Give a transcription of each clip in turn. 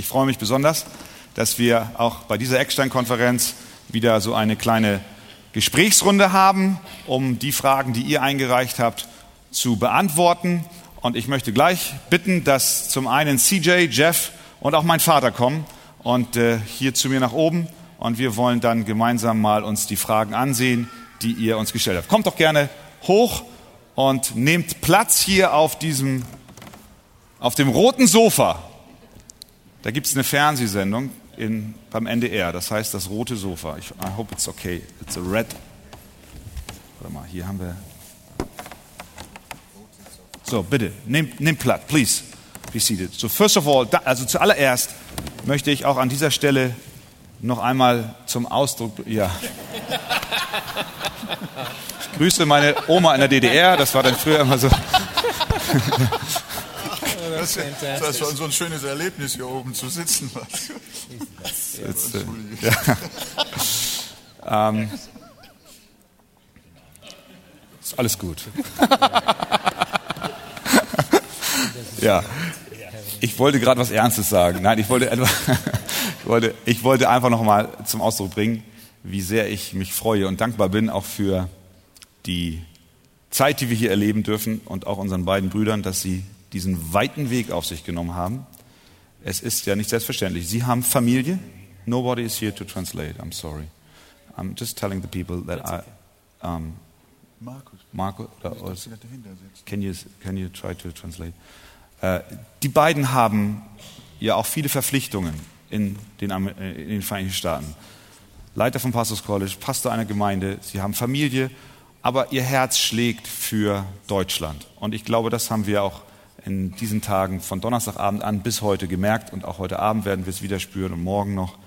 Ich freue mich besonders, dass wir auch bei dieser Eckstein-Konferenz wieder so eine kleine Gesprächsrunde haben, um die Fragen, die ihr eingereicht habt, zu beantworten. Und ich möchte gleich bitten, dass zum einen CJ, Jeff und auch mein Vater kommen und äh, hier zu mir nach oben. Und wir wollen dann gemeinsam mal uns die Fragen ansehen, die ihr uns gestellt habt. Kommt doch gerne hoch und nehmt Platz hier auf diesem, auf dem roten Sofa. Da gibt es eine Fernsehsendung in, beim NDR, das heißt das rote Sofa. Ich, I hope it's okay. It's a red. Warte mal, hier haben wir. So, bitte, nehmt, nehmt Platz, please. Be seated. So, first of all, da, also zuallererst möchte ich auch an dieser Stelle noch einmal zum Ausdruck, ja. Ich grüße meine Oma in der DDR, das war dann früher immer so. Das, das war so ein schönes Erlebnis, hier oben zu sitzen. Jetzt, ja. ähm, ist alles gut. ja. Ich wollte gerade was Ernstes sagen. Nein, ich wollte, etwa, ich wollte, ich wollte einfach noch mal zum Ausdruck bringen, wie sehr ich mich freue und dankbar bin auch für die Zeit, die wir hier erleben dürfen und auch unseren beiden Brüdern, dass sie diesen weiten Weg auf sich genommen haben. Es ist ja nicht selbstverständlich. Sie haben Familie. Nobody is here to translate. I'm sorry. I'm just telling the people that I. Um, Markus, sitzt. can you can you try to translate? Äh, die beiden haben ja auch viele Verpflichtungen in den, äh, in den Vereinigten Staaten. Leiter vom Pastors College, Pastor einer Gemeinde, sie haben Familie, aber ihr Herz schlägt für Deutschland. Und ich glaube, das haben wir auch in diesen Tagen von Donnerstagabend an bis heute gemerkt und auch heute Abend werden wir es wieder spüren und morgen noch.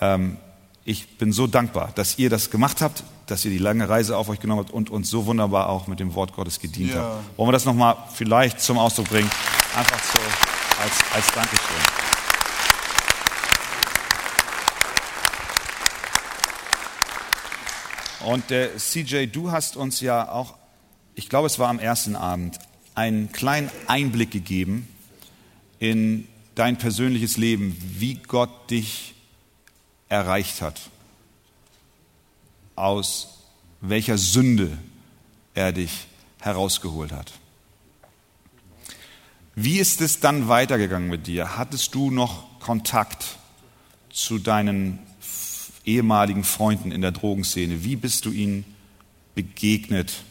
Ähm, ich bin so dankbar, dass ihr das gemacht habt, dass ihr die lange Reise auf euch genommen habt und uns so wunderbar auch mit dem Wort Gottes gedient Ja. habt. Wollen wir das nochmal vielleicht zum Ausdruck bringen? Einfach so als, als Dankeschön. Und äh, CJ, du hast uns ja auch, ich glaube, es war am ersten Abend, einen kleinen Einblick gegeben in dein persönliches Leben, wie Gott dich erreicht hat, aus welcher Sünde er dich herausgeholt hat. Wie ist es dann weitergegangen mit dir? Hattest du noch Kontakt zu deinen ehemaligen Freunden in der Drogenszene? Wie bist du ihnen begegnet?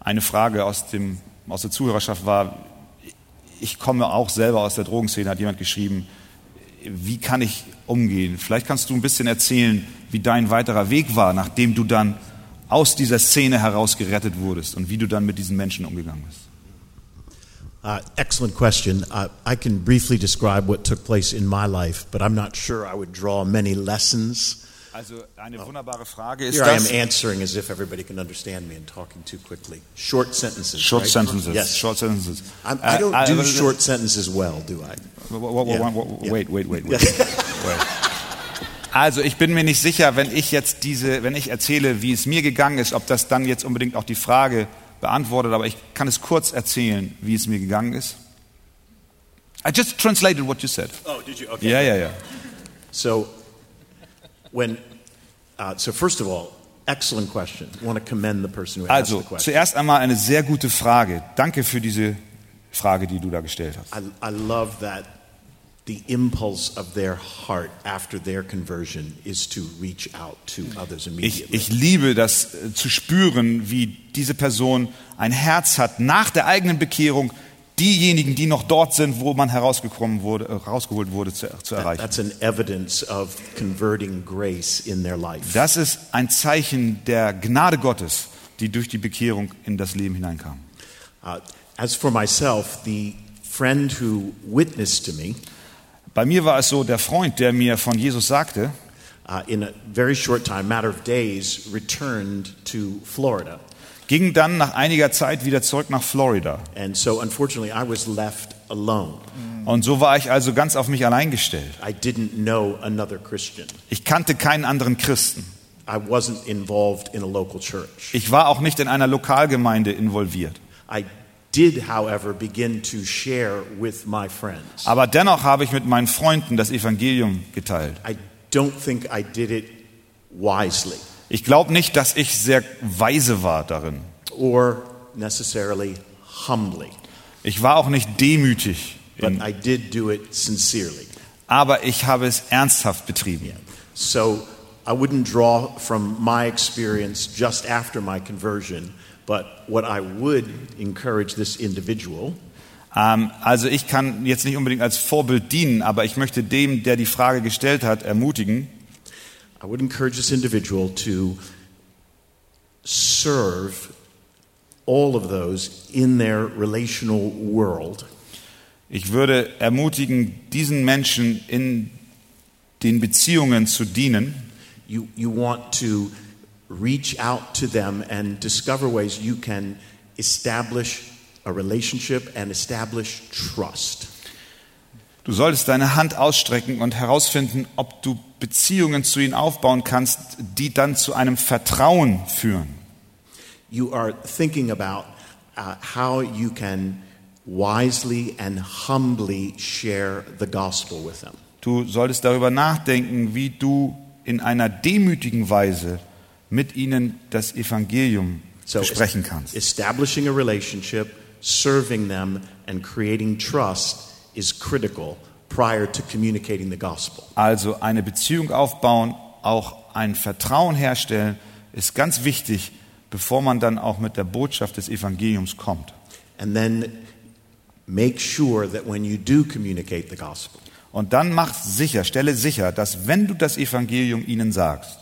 Eine Frage aus, dem, aus der Zuhörerschaft war, ich komme auch selber aus der Drogenszene, hat jemand geschrieben, wie kann ich umgehen? Vielleicht kannst du ein bisschen erzählen, wie dein weiterer Weg war, nachdem du dann aus dieser Szene heraus gerettet wurdest und wie du dann mit diesen Menschen umgegangen bist. Uh, excellent question. Uh, I can briefly describe what took place in my life, but I'm not sure I would draw many lessons. Also eine wunderbare Frage ist Here I am answering as if everybody can understand me and talking too quickly. Short sentences. Short right? sentences. Yes. Short sentences. I'm, I don't Äh, do äh, short sentences well, do I? Yeah. wa- wa- Yeah. Wait, wait, wait, wait. wait. Also ich bin mir nicht sicher, wenn ich jetzt diese, wenn ich erzähle, wie es mir gegangen ist, ob das dann jetzt unbedingt auch die Frage beantwortet, aber ich kann es kurz erzählen, wie es mir gegangen ist. I just translated what you said. Oh, did you? Okay. Ja, ja, ja. So, when, uh, so first of all, excellent question. I want to commend the person who asked Also the question. zuerst einmal eine sehr gute Frage. Danke für diese Frage, die du da gestellt hast. I, I love that the impulse of their heart after their conversion is to reach out to others Ich, immediately. ich liebe das äh, zu spüren, wie diese Person ein Herz hat nach der eigenen Bekehrung, diejenigen, die noch dort sind, wo man herausgekommen wurde, äh, rausgeholt wurde, zu, zu erreichen. That's an evidence of converting grace in their life. Das ist ein Zeichen der Gnade Gottes, die durch die Bekehrung in das Leben hineinkam. Uh, as for myself, the friend who witnessed to me Bei mir war es so, der Freund, der mir von Jesus sagte, uh, in a very short time, matter of days, returned to Florida. Ging dann nach einiger Zeit wieder zurück nach Florida. And so, unfortunately, I was left alone. Und so war ich also ganz auf mich allein gestellt. I didn't know another Christian. Ich kannte keinen anderen Christen. I wasn't involved in a local church. Ich war auch nicht in einer Lokalgemeinde involviert. I did, however, begin to share with my friends. Aber dennoch habe ich mit meinen Freunden das Evangelium geteilt. I don't think I did it wisely Ich glaube nicht, dass ich sehr weise war darin. or necessarily humbly, Ich war auch nicht demütig, but in, I did do it sincerely. aber ich habe es ernsthaft betrieben. So I wouldn't draw from my experience just after my conversion, but what I would encourage this individual Ähm, also ich kann jetzt nicht unbedingt als Vorbild dienen, aber ich möchte dem, der die Frage gestellt hat, ermutigen, I would encourage this individual to serve all of those in their relational world ich würde ermutigen, diesen Menschen in den Beziehungen zu dienen. You, you want to reach out to them and discover ways you can establish a relationship and establish trust. Du solltest deine Hand ausstrecken und herausfinden, ob du Beziehungen zu ihnen aufbauen kannst, die dann zu einem Vertrauen führen. You are thinking about uh, how you can wisely and humbly share the gospel with them. Du solltest darüber nachdenken, wie du in einer demütigen Weise mit ihnen das Evangelium So besprechen kannst. establishing a relationship, serving them, and creating trust is critical prior to communicating the gospel. Also eine Beziehung aufbauen, auch ein Vertrauen herstellen, ist ganz wichtig, bevor man dann auch mit der Botschaft des Evangeliums kommt. And then make sure that when you do communicate the gospel, Und dann mach sicher, stelle sicher, dass wenn du das Evangelium ihnen sagst,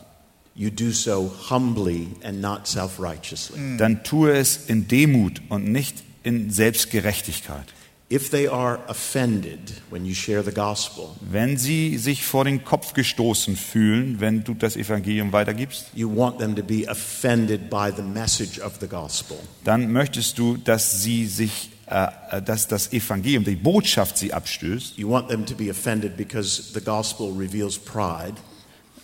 you do so humbly and not self righteously. dann tue es in Demut und nicht in Selbstgerechtigkeit. If they are offended when you share the gospel, Wenn sie sich vor den Kopf gestoßen fühlen, wenn du das Evangelium weitergibst, you want them to be offended by the message of the gospel. dann möchtest du, dass sie sich, äh, äh, dass das Evangelium, die Botschaft sie abstößt. You want them to be offended because the gospel reveals pride.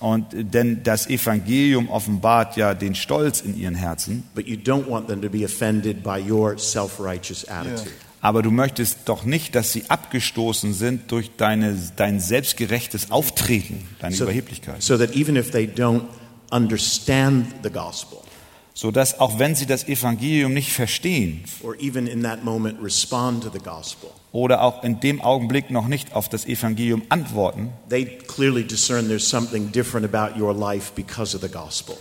Und äh, denn das Evangelium offenbart ja den Stolz in ihren Herzen, But you don't want them to be offended by your self righteous attitude. Aber du möchtest doch nicht, dass sie abgestoßen sind durch deine, dein selbstgerechtes Auftreten, deine So, Überheblichkeit. so that even if they don't understand the gospel, Sodass auch wenn sie das Evangelium nicht verstehen or even in that moment respond to the gospel, oder auch in dem Augenblick noch nicht auf das Evangelium antworten, they clearly discern there's something different about your life because of the gospel.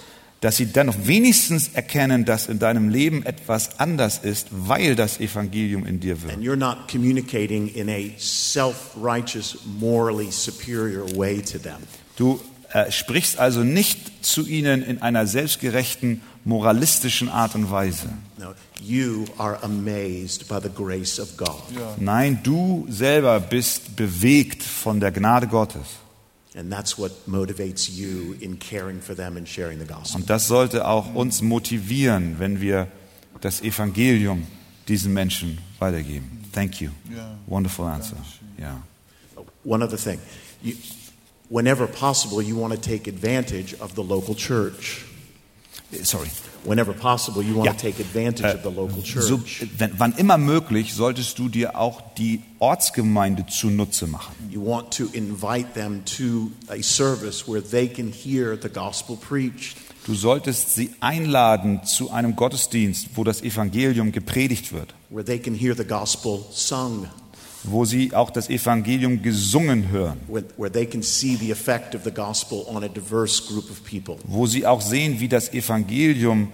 Dass sie dennoch wenigstens erkennen, dass in deinem Leben etwas anders ist, weil das Evangelium in dir wirkt. And you're not communicating in a self righteous, morally superior way to them. Du äh, sprichst also nicht zu ihnen in einer selbstgerechten, moralistischen Art und Weise. No, you are amazed by the grace of God. Nein, du selber bist bewegt von der Gnade Gottes. And that's what motivates you in caring for them and sharing the gospel. Und das sollte auch uns motivieren, wenn wir das Evangelium diesen Menschen weitergeben. Thank you. Ja. Wonderful answer. Ja. One other thing. You, whenever possible, you want to take advantage of the local church. Sorry. Whenever possible, you want Ja. to take advantage of the local church. So, wenn, wann immer möglich, solltest du dir auch die Ortsgemeinde zunutze machen. You want to invite them to a service where they can hear the gospel preached. Du solltest sie einladen zu einem Gottesdienst, wo das Evangelium gepredigt wird, where they can hear the gospel sung, wo sie auch das Evangelium gesungen hören, wo sie auch sehen, wie das Evangelium,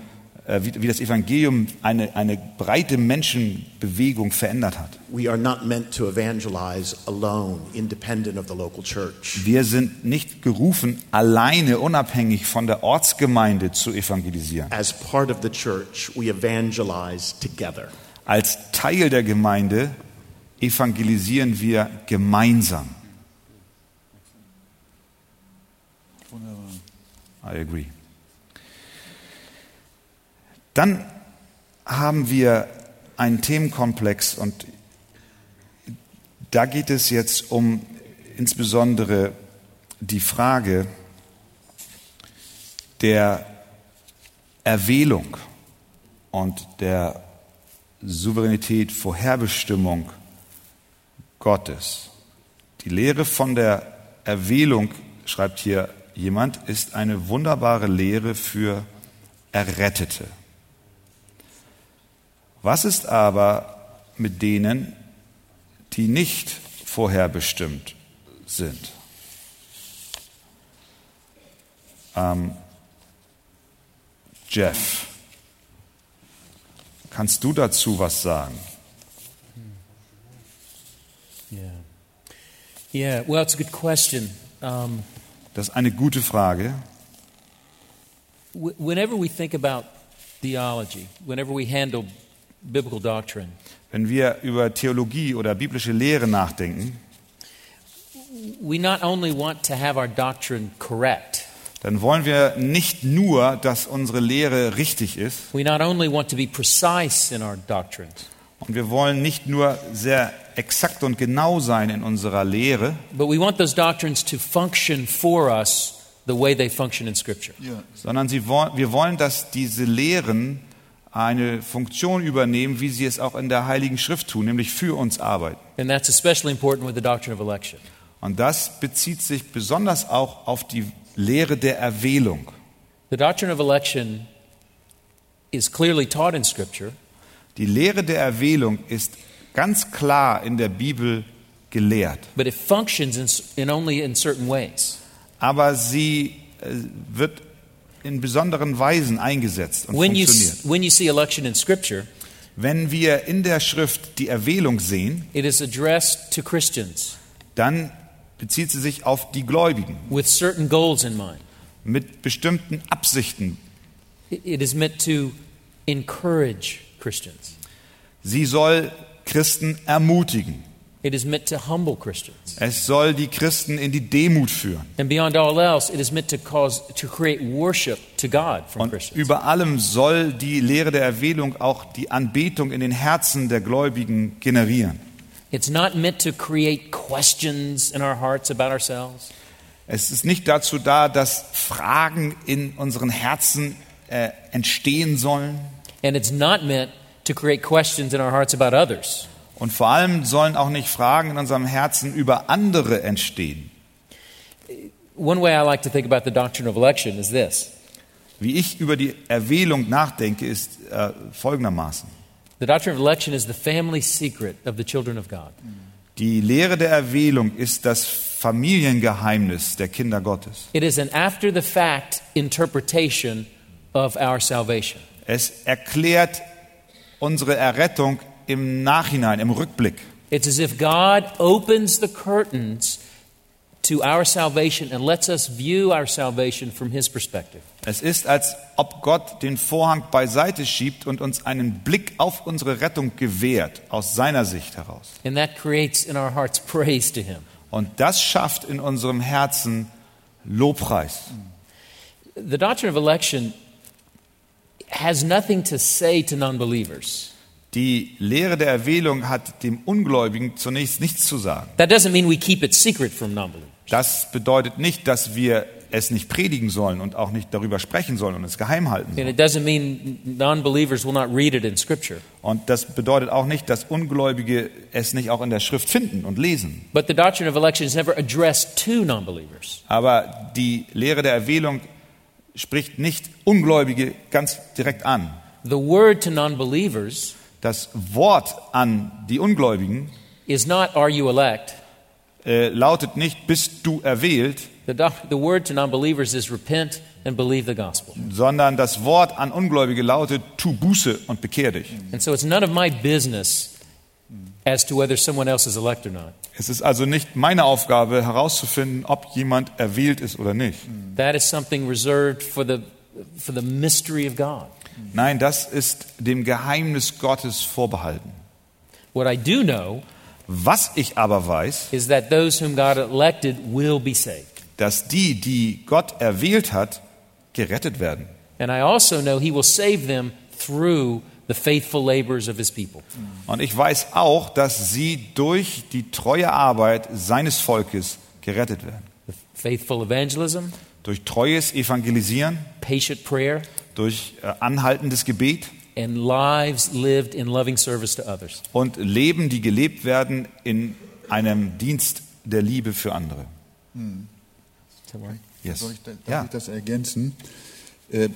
äh, wie, wie das Evangelium eine, eine breite Menschenbewegung verändert hat. We are not meant to evangelize alone, independent of the local church. Wir sind nicht gerufen, alleine, unabhängig von der Ortsgemeinde zu evangelisieren. As part of the church, we evangelize together. Als Teil der Gemeinde evangelisieren wir gemeinsam. I agree. Dann haben wir einen Themenkomplex und da geht es jetzt um insbesondere die Frage der Erwählung und der Souveränität, Vorherbestimmung Gottes. Die Lehre von der Erwählung, schreibt hier jemand, ist eine wunderbare Lehre für Errettete. Was ist aber mit denen, die nicht vorherbestimmt sind? Ähm, Jeff, kannst du dazu was sagen? Yeah. Yeah, well, it's a good question. Um, Das ist eine gute Frage. wh- whenever we think about theology, whenever we handle biblical doctrine, Wenn wir über Theologie oder biblische Lehre nachdenken, we not only want to have our doctrine correct, dann wollen wir nicht nur, dass unsere Lehre richtig ist, we not only want to be precise in our doctrines, und wir wollen nicht nur sehr exakt und genau sein in unserer Lehre, but we want those doctrines to function for us the way they function in Scripture. Ja. sondern sie wir wollen, dass diese Lehren eine Funktion übernehmen, wie sie es auch in der Heiligen Schrift tun, nämlich für uns arbeiten. And that's especially important with the doctrine of election. Und das bezieht sich besonders auch auf die Lehre der Erwählung. The doctrine of election is clearly taught in Scripture, Die Lehre der Erwählung ist ganz klar in der Bibel gelehrt, but it functions in, in only in certain ways. aber sie äh, wird in besonderen Weisen eingesetzt und When you, funktioniert. s- when you see election in Scripture, Wenn wir in der Schrift die Erwählung sehen, it is addressed to Christians dann bezieht sie sich auf die Gläubigen with certain goals in mind. mit bestimmten Absichten. It is meant to encourage Christians. Sie soll Christen ermutigen. It is meant to humble Christians. Es soll die Christen in die Demut führen. And beyond all else, it is meant to cause to create worship to God from Und Christians. über allem soll die Lehre der Erwählung auch die Anbetung in den Herzen der Gläubigen generieren. It's not meant to create questions in our hearts about ourselves. Es ist nicht dazu da, dass Fragen in unseren Herzen äh, entstehen sollen. And it's not meant to create questions in our hearts about others. Und vor allem sollen auch nicht Fragen in unserem Herzen über andere entstehen. One way I like to think about the doctrine of election is this Wie ich über die Erwählung nachdenke, ist äh, folgendermaßen. the doctrine of election is the family secret of the children of God. Die Lehre der Erwählung ist das Familiengeheimnis der Kinder Gottes. It is an after the fact interpretation of our salvation. Es erklärt unsere Errettung im Nachhinein, im Rückblick. It's as if God opens the curtains to our salvation and lets us view our salvation from His perspective. Es ist, als ob Gott den Vorhang beiseite schiebt und uns einen Blick auf unsere Rettung gewährt, aus seiner Sicht heraus. And that creates in our hearts praise to Him. Und das schafft in unserem Herzen Lobpreis. The doctrine of election has nothing to say to non believers. Die Lehre der Erwählung hat dem Ungläubigen zunächst nichts zu sagen. That doesn't mean we keep it secret from non believers. Das bedeutet nicht, dass wir es nicht predigen sollen und auch nicht darüber sprechen sollen und es geheim halten And sollen. it doesn't mean non believers will not read it in Scripture. Und das bedeutet auch nicht, dass Ungläubige es nicht auch in der Schrift finden und lesen. But the doctrine of election is never addressed to non believers. Aber die Lehre der Erwählung spricht nicht Ungläubige ganz direkt an. The word to non believers Das Wort an die Ungläubigen is not, Are you elect? äh, lautet nicht, bist du erwählt, The, the word to non believers is repent and believe the gospel. sondern das Wort an Ungläubige lautet, tu Buße und bekehr dich. And so it's none of my business as to whether someone else is elect or not. Es ist also nicht meine Aufgabe herauszufinden, ob jemand erwählt ist oder nicht. That is something reserved for the, for the mystery of God. Nein, das ist dem Geheimnis Gottes vorbehalten. What I do know Was ich aber weiß, is that those whom God elected will be saved. dass die, die Gott erwählt hat, gerettet werden. And I also know He will save them through the faithful labors of His people. Und ich weiß auch, dass sie durch die treue Arbeit seines Volkes gerettet werden. The faithful evangelism, Durch treues Evangelisieren, patient prayer, durch äh, anhaltendes Gebet and lives lived in loving service to others. Und Leben, die gelebt werden in einem Dienst der Liebe für andere. Yes. Soll ich, da- darf Ja. ich das ergänzen? Äh,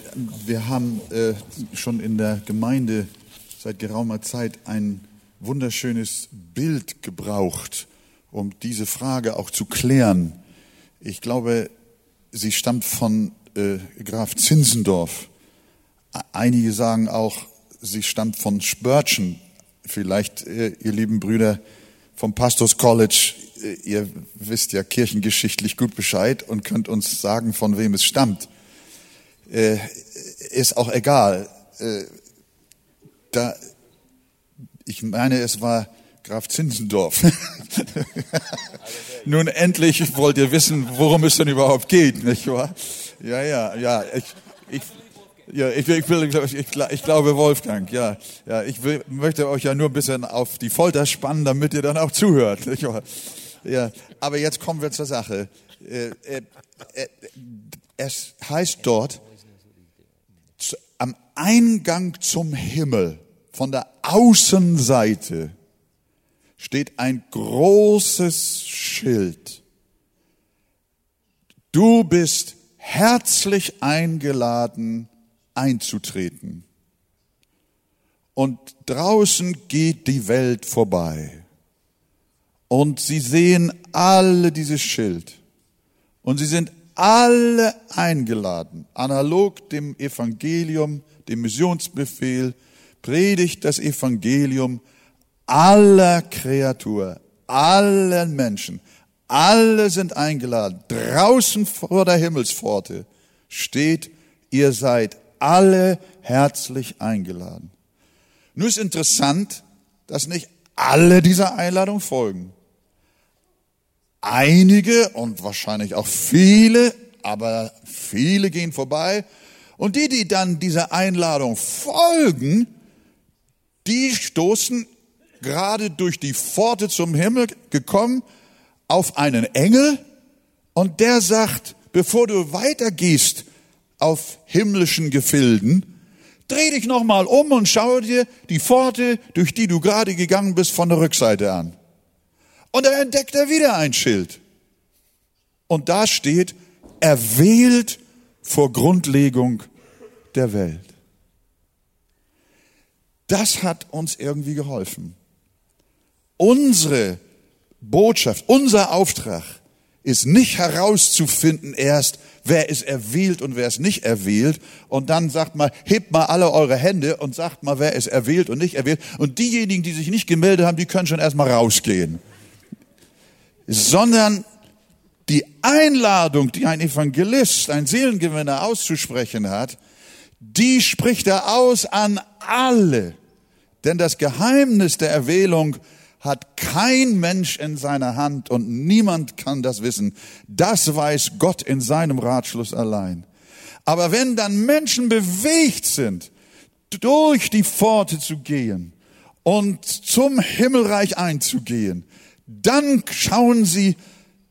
wir haben äh, schon in der Gemeinde seit geraumer Zeit ein wunderschönes Bild gebraucht, um diese Frage auch zu klären. Ich glaube, sie stammt von äh, Graf Zinzendorf. E- Einige sagen auch, sie stammt von Spurgeon. Vielleicht, ihr lieben Brüder vom Pastors College, ihr wisst ja kirchengeschichtlich gut Bescheid und könnt uns sagen, von wem es stammt. Äh, ist auch egal. Äh, da, ich meine, es war Graf Zinzendorf. Nun endlich wollt ihr wissen, worum es denn überhaupt geht, nicht wahr? Ja, ja, ja. Ich, ich, ja, ich, ich, will, ich, ich, glaube Wolfgang, ja. ja ich will, möchte euch ja nur ein bisschen auf die Folter spannen, damit ihr dann auch zuhört. Nicht wahr? Ja, aber jetzt kommen wir zur Sache. Äh, äh, äh, es heißt dort, am Eingang zum Himmel, von der Außenseite, steht ein großes Schild. Du bist herzlich eingeladen einzutreten. Und draußen geht die Welt vorbei. Und sie sehen alle dieses Schild. Und sie sind alle eingeladen, analog dem Evangelium, dem Missionsbefehl, predigt das Evangelium aller Kreatur, allen Menschen. Alle sind eingeladen. Draußen vor der Himmelspforte steht, ihr seid alle herzlich eingeladen. Nur ist interessant, dass nicht alle dieser Einladung folgen. Einige und wahrscheinlich auch viele, aber viele gehen vorbei. Und die, die dann dieser Einladung folgen, die stoßen gerade durch die Pforte zum Himmel gekommen auf einen Engel und der sagt, bevor du weitergehst auf himmlischen Gefilden, dreh dich nochmal um und schau dir die Pforte, durch die du gerade gegangen bist, von der Rückseite an. Und da entdeckt er wieder ein Schild. Und da steht, erwählt vor Grundlegung der Welt. Das hat uns irgendwie geholfen. Unsere Botschaft, unser Auftrag ist nicht herauszufinden erst, wer ist erwählt und wer ist nicht erwählt. Und dann sagt mal, hebt mal alle eure Hände und sagt mal, wer ist erwählt und nicht erwählt. Und diejenigen, die sich nicht gemeldet haben, die können schon erstmal rausgehen. Sondern die Einladung, die ein Evangelist, ein Seelengewinner auszusprechen hat, die spricht er aus an alle. Denn das Geheimnis der Erwählung hat kein Mensch in seiner Hand und niemand kann das wissen. Das weiß Gott in seinem Ratschluss allein. Aber wenn dann Menschen bewegt sind, durch die Pforte zu gehen und zum Himmelreich einzugehen, dann schauen sie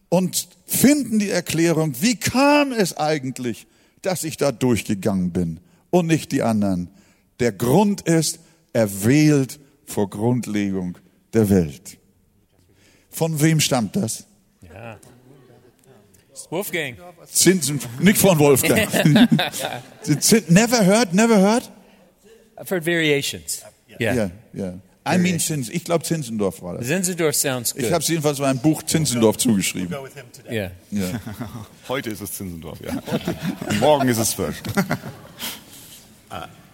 und finden die Erklärung, wie kam es eigentlich, dass ich da durchgegangen bin und nicht die anderen. Der Grund ist, erwählt vor Grundlegung der Welt. Von wem stammt das? Yeah. Wolfgang. Zinsen, nicht von Wolfgang. Never heard, never heard? I've heard variations. Yeah. Ja, ja. I mean Zins, ich glaube Zinzendorf war das. Zinzendorf sounds good. Ich habe es jedenfalls in meinem Buch Zinzendorf zugeschrieben. yeah. Ja. Heute ist es Zinzendorf, ja. Morgen ist es First.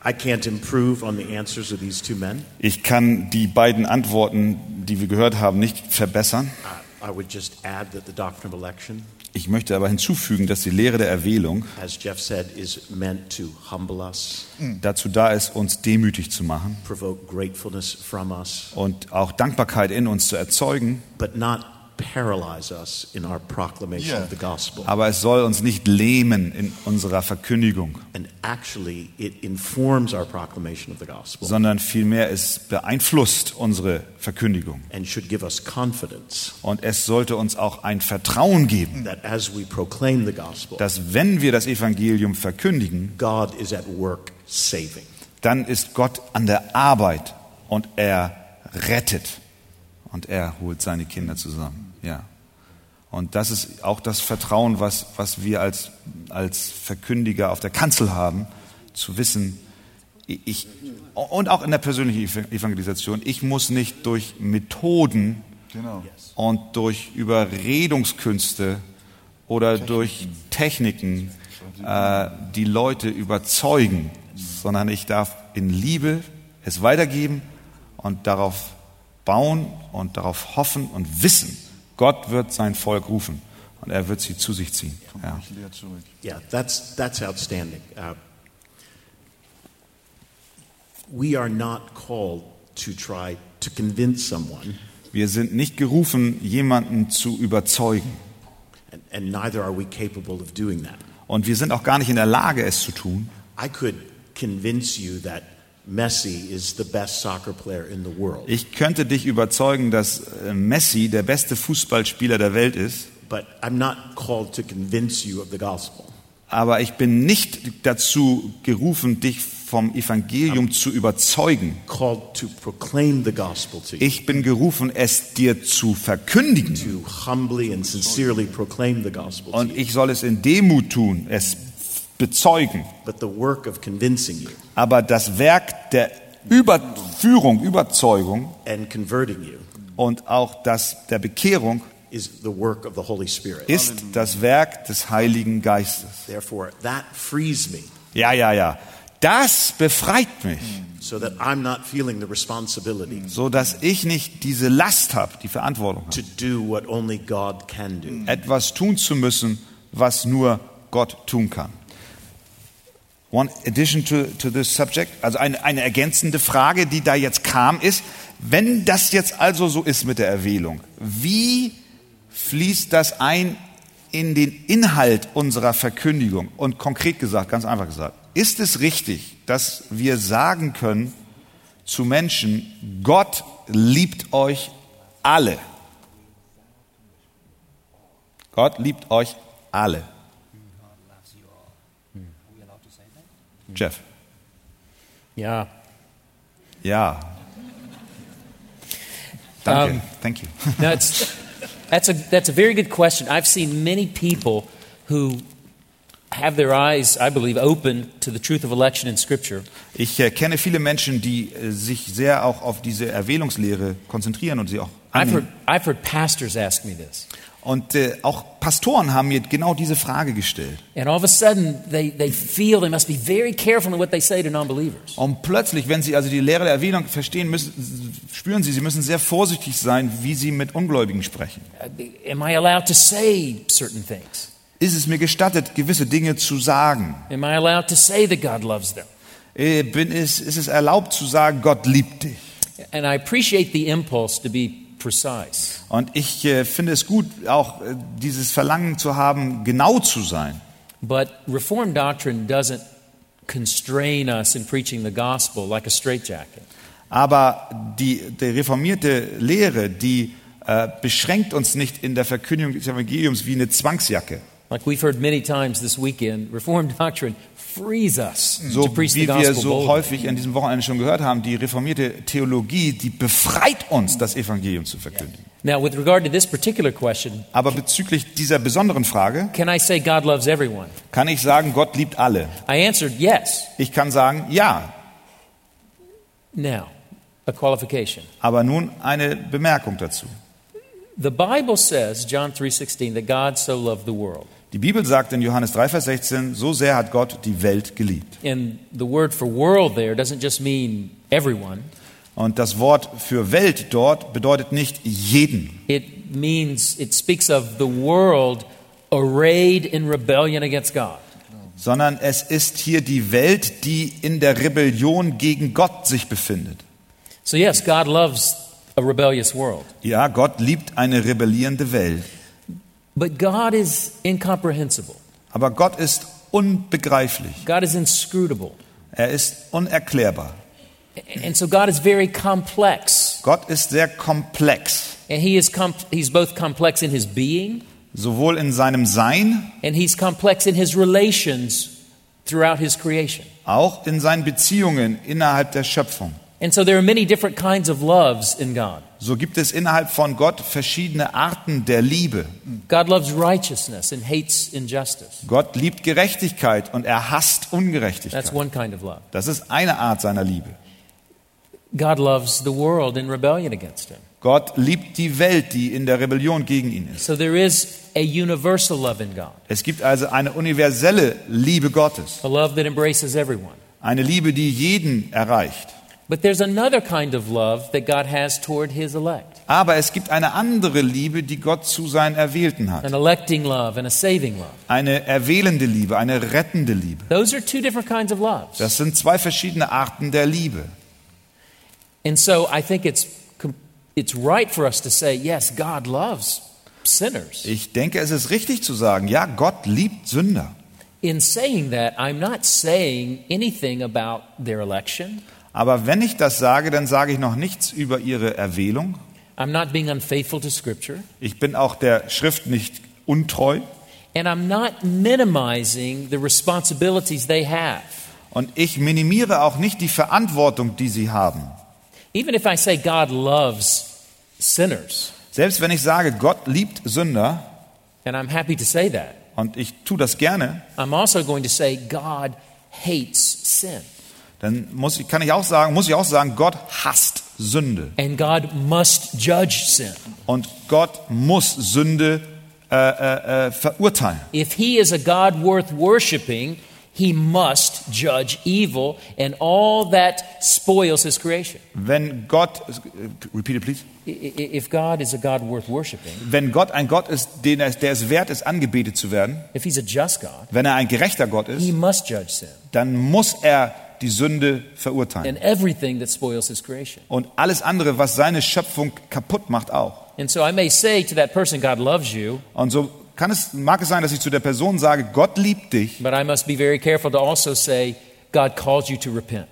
I can't improve on the answers of these two men. Ich kann die beiden Antworten, die wir gehört haben, nicht verbessern. I would just add that the doctrine of election, Ich möchte aber hinzufügen, dass die Lehre der Erwählung as Jeff said, is meant to humble us, dazu da ist, uns demütig zu machen us, und auch Dankbarkeit in uns zu erzeugen. but not paralyze us in our proclamation Yeah. of the gospel. Aber es soll uns nicht lähmen in unserer Verkündigung, And actually, it informs our proclamation of the gospel sondern vielmehr es beeinflusst unsere Verkündigung. and should give us confidence Und es sollte uns auch ein Vertrauen geben, that as we proclaim the gospel, dass wenn wir das Evangelium verkündigen, God is at work saving. dann ist Gott an der Arbeit und er rettet und er holt seine Kinder zusammen. Ja. Und das ist auch das Vertrauen, was, was wir als, als Verkündiger auf der Kanzel haben, zu wissen, ich, und auch in der persönlichen Evangelisation, ich muss nicht durch Methoden Genau. und durch Überredungskünste oder durch Techniken äh, die Leute überzeugen, sondern ich darf in Liebe es weitergeben und darauf bauen und darauf hoffen und wissen, Gott wird sein Volk rufen und er wird sie zu sich ziehen. Ja. Yeah, that's, that's outstanding. Uh, we are not called to try to convince someone, Wir sind nicht gerufen, jemanden zu überzeugen. and, and neither are we capable of doing that. Und wir sind auch gar nicht in der Lage, es zu tun. I could convince you that Messi is the best soccer player in the world, Ich könnte dich überzeugen, dass äh, Messi der beste Fußballspieler der Welt ist, but I'm not called to convince you of the gospel. aber ich bin nicht dazu gerufen, dich vom Evangelium zu überzeugen. Called to proclaim the gospel to you, Ich bin gerufen, es dir zu verkündigen. to humbly and sincerely proclaim the gospel to Und ich soll es in Demut tun, es bezeugen. But the work of convincing you Aber das Werk der Überführung, Überzeugung und auch das der Bekehrung ist das Werk des Heiligen Geistes. Therefore, that frees me Ja, ja, ja. Das befreit mich, so that I'm not feeling the responsibility so dass ich nicht diese Last habe, die Verantwortung to habe, do what only God can do. etwas tun zu müssen, was nur Gott tun kann. One addition to, to this subject, also eine, eine ergänzende Frage, die da jetzt kam, ist, wenn das jetzt also so ist mit der Erwählung, wie fließt das ein in den Inhalt unserer Verkündigung? Und konkret gesagt, ganz einfach gesagt, ist es richtig, dass wir sagen können zu Menschen, Gott liebt euch alle? Gott liebt euch alle. Jeff. Yeah. Ja. Danke. Um, Thank you. No, it's, that's, a, that's a very good question. I've seen many people who have their eyes, I believe, open to the truth of election in Scripture. Ich äh, kenne viele Menschen, die äh, sich sehr auch auf diese Erwählungslehre konzentrieren und sie auch I've heard, annehmen. I've heard pastors ask me this. Und äh, auch Pastoren haben mir genau diese Frage gestellt. And all of a sudden, they, they feel they must be very careful in what they say to non believers. Und plötzlich, wenn sie also die Lehre der Erwählung verstehen, müssen, spüren sie, sie müssen sehr vorsichtig sein, wie sie mit Ungläubigen sprechen. Am I allowed to say certain things? Ist es mir gestattet, gewisse Dinge zu sagen? Bin es, ist es erlaubt zu sagen, Gott liebt dich? And I appreciate the impulse to be precise. Und ich äh, finde es gut, auch äh, dieses Verlangen zu haben, genau zu sein. But Reformed doctrine doesn't constrain us in preaching the gospel like a straitjacket. Aber die, die reformierte Lehre, die äh, beschränkt uns nicht in der Verkündigung des Evangeliums wie eine Zwangsjacke. Like we've heard many times this weekend, Reformed doctrine frees us So to preach the wie wir so boldly. häufig an diesem Wochenende schon gehört haben, die reformierte Theologie, die befreit uns, das Evangelium zu verkündigen. Now, with regard to this particular question, Aber bezüglich dieser besonderen Frage can I say God loves everyone? kann ich sagen, Gott liebt alle. I answered yes. Ich kann sagen, ja. Now, a qualification. Aber nun eine Bemerkung dazu. The Bible says, John 3:16, that God so loved the world. Die Bibel sagt in Johannes 3, Vers 16, so sehr hat Gott die Welt geliebt. And the word for world there doesn't just mean everyone. Und das Wort für Welt dort bedeutet nicht jeden. It means it speaks of the world arrayed in rebellion against God. sondern es ist hier die Welt, die in der Rebellion gegen Gott sich befindet. So yes, God loves a rebellious world. Ja, Gott liebt eine rebellierende Welt, But God is incomprehensible. aber Gott ist unbegreiflich. God is inscrutable. Er ist unerklärbar. And so God is very complex. Gott ist sehr komplex, And he is com- he's both complex in his being sowohl in seinem Sein and he's complex in his relations throughout his creation. auch in seinen Beziehungen innerhalb der Schöpfung. And so there are many different kinds of loves in God. So gibt es innerhalb von Gott verschiedene Arten der Liebe. God loves righteousness and hates injustice. Gott liebt Gerechtigkeit und er hasst That's Ungerechtigkeit. one kind of love. Das ist eine Art seiner Liebe. God loves the world in rebellion against him. Gott liebt die Welt, die in der Rebellion gegen ihn ist. So there is a universal love in God, Es gibt also eine universelle Liebe Gottes, a love that embraces everyone. eine Liebe, die jeden erreicht. But there's another kind of love that God has toward his elect Aber es gibt eine andere Liebe, die Gott zu seinen Erwählten hat. an electing love and a saving love. Eine erwählende Liebe, eine rettende Liebe. Those are two different kinds of loves. Das sind zwei verschiedene Arten der Liebe. And so I think it's, it's right for us to say, yes, God loves sinners. Ich denke, es ist richtig zu sagen, ja, Gott liebt Sünder. In saying that, I'm not saying anything about their election. Aber wenn ich das sage, dann sage ich noch nichts über ihre Erwählung. I'm not being unfaithful to Scripture. Ich bin auch der Schrift nicht untreu. And I'm not minimizing the responsibilities they have. Und ich minimiere auch nicht die Verantwortung, die sie haben. Even if I say God loves sinners, Selbst wenn ich sage, Gott liebt Sünder, and I'm happy to say that, und ich tue das gerne, I'm also going to say God hates sin. Dann muss ich, kann ich auch sagen, muss ich auch sagen, Gott hasst Sünde. And God must judge sin. Und Gott muss Sünde äh, äh, äh, verurteilen. If He is a God worth worshiping, He must judge evil and all that spoils His creation. Wenn Gott, repeat it please. If God is a God worth worshiping, Wenn Gott ein Gott ist, den er, der es wert ist, angebetet zu werden, if He's a just God, wenn er ein gerechter Gott He ist, must judge sin dann muss er die Sünde verurteilen. and everything that spoils His creation. Und alles andere, was seine Schöpfung kaputt macht, auch. And so I may say to that person, God loves you, Und so kann es, mag es sein, dass ich zu der Person sage, Gott liebt dich. but I must be very careful to also say, God calls you to repent.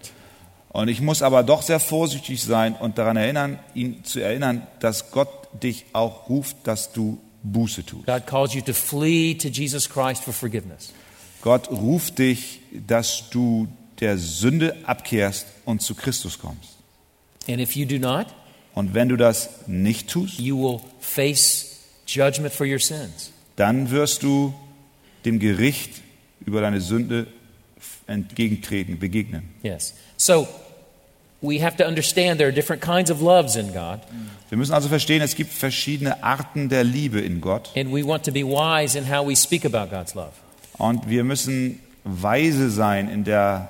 Und ich muss aber doch sehr vorsichtig sein und daran erinnern, ihn zu erinnern, dass Gott dich auch ruft, dass du Buße tust. God calls you to flee to Jesus Christ for forgiveness. Gott ruft dich, dass du der Sünde abkehrst und zu Christus kommst. And if you do not, Und wenn du das nicht tust, you will face judgment for your sins. dann wirst du dem Gericht über deine Sünde entgegentreten, begegnen. Yes. So we have to understand there are different kinds of loves in God, Wir müssen also verstehen, es gibt verschiedene Arten der Liebe in Gott. and we want to be wise in how we speak about God's love. Und wir müssen weise sein in der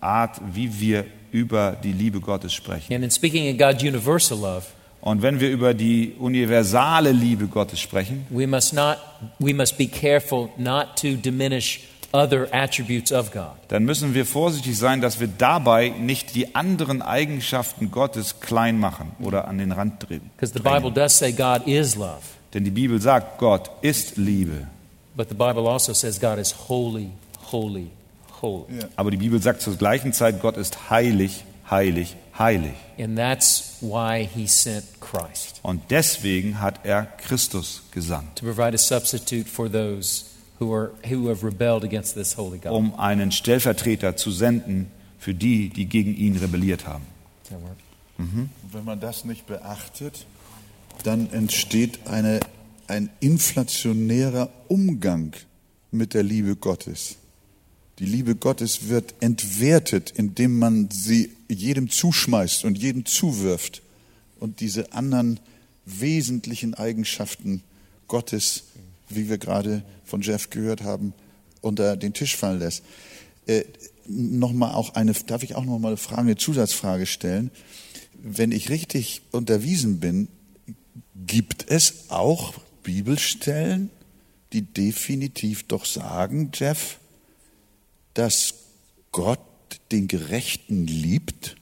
Art, wie wir über die Liebe Gottes sprechen. And in speaking of God's universal love, Und wenn wir über die universale Liebe Gottes sprechen, we must not we must be careful not to diminish other attributes of God. dann müssen wir vorsichtig sein, dass wir dabei nicht die anderen Eigenschaften Gottes klein machen oder an den Rand drehen. Because the Bible does say God is love, Denn die Bibel sagt, Gott ist Liebe. but the Bible also says God is holy, holy, holy. Aber die Bibel sagt zur gleichen Zeit, Gott ist heilig, heilig, heilig. And that's why he sent Christ Und deswegen hat er Christus gesandt, to provide a substitute for those who are who have rebelled against this holy God. um einen Stellvertreter zu senden für die, die gegen ihn rebelliert haben. Und wenn man das nicht beachtet, dann entsteht eine, ein inflationärer Umgang mit der Liebe Gottes. Die Liebe Gottes wird entwertet, indem man sie jedem zuschmeißt und jedem zuwirft und diese anderen wesentlichen Eigenschaften Gottes, wie wir gerade von Jeff gehört haben, unter den Tisch fallen lässt. Äh, noch mal auch eine, darf ich auch noch mal eine Frage, eine Zusatzfrage stellen? Wenn ich richtig unterwiesen bin, gibt es auch Bibelstellen, die definitiv doch sagen, Jeff, dass Gott den Gerechten liebt